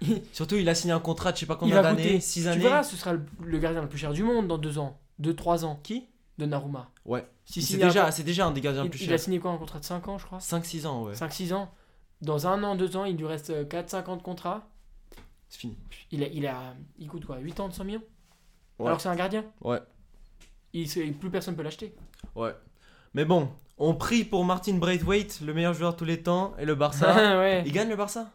[LAUGHS] Surtout, il a signé un contrat de je sais pas combien d'années, coûter. 6 Tu années. verras, ce sera le, le gardien le plus cher du monde dans 2 ans. 2-3 ans. Qui? De Naruma. Ouais. Si C'est un déjà, un des gardiens il, plus il a chers. signé quoi Un contrat de 5 ans, je crois 5-6 ans, ouais. 5-6 ans. Dans un an, 2 ans, il lui reste 4-5 ans de contrat. C'est fini. Il, a, il, a, il coûte quoi 8 ans de 100 millions Ouais. Alors que c'est un gardien Ouais. il, Plus personne peut l'acheter. Ouais. Mais bon, on prie pour Martin Braithwaite, le meilleur joueur de tous les temps, et le Barça. [LAUGHS] ouais. il gagne le Barça?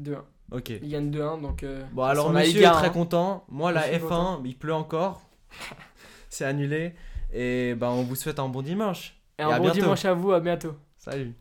2-1. Ok. Il gagne 2-1, donc. euh, Bon, alors monsieur est très hein. content. Moi, la Je suis F1, content. il pleut encore. [LAUGHS] C'est annulé. Et ben, on vous souhaite un bon dimanche. Et Et un bon bientôt. dimanche à vous, à bientôt. Salut.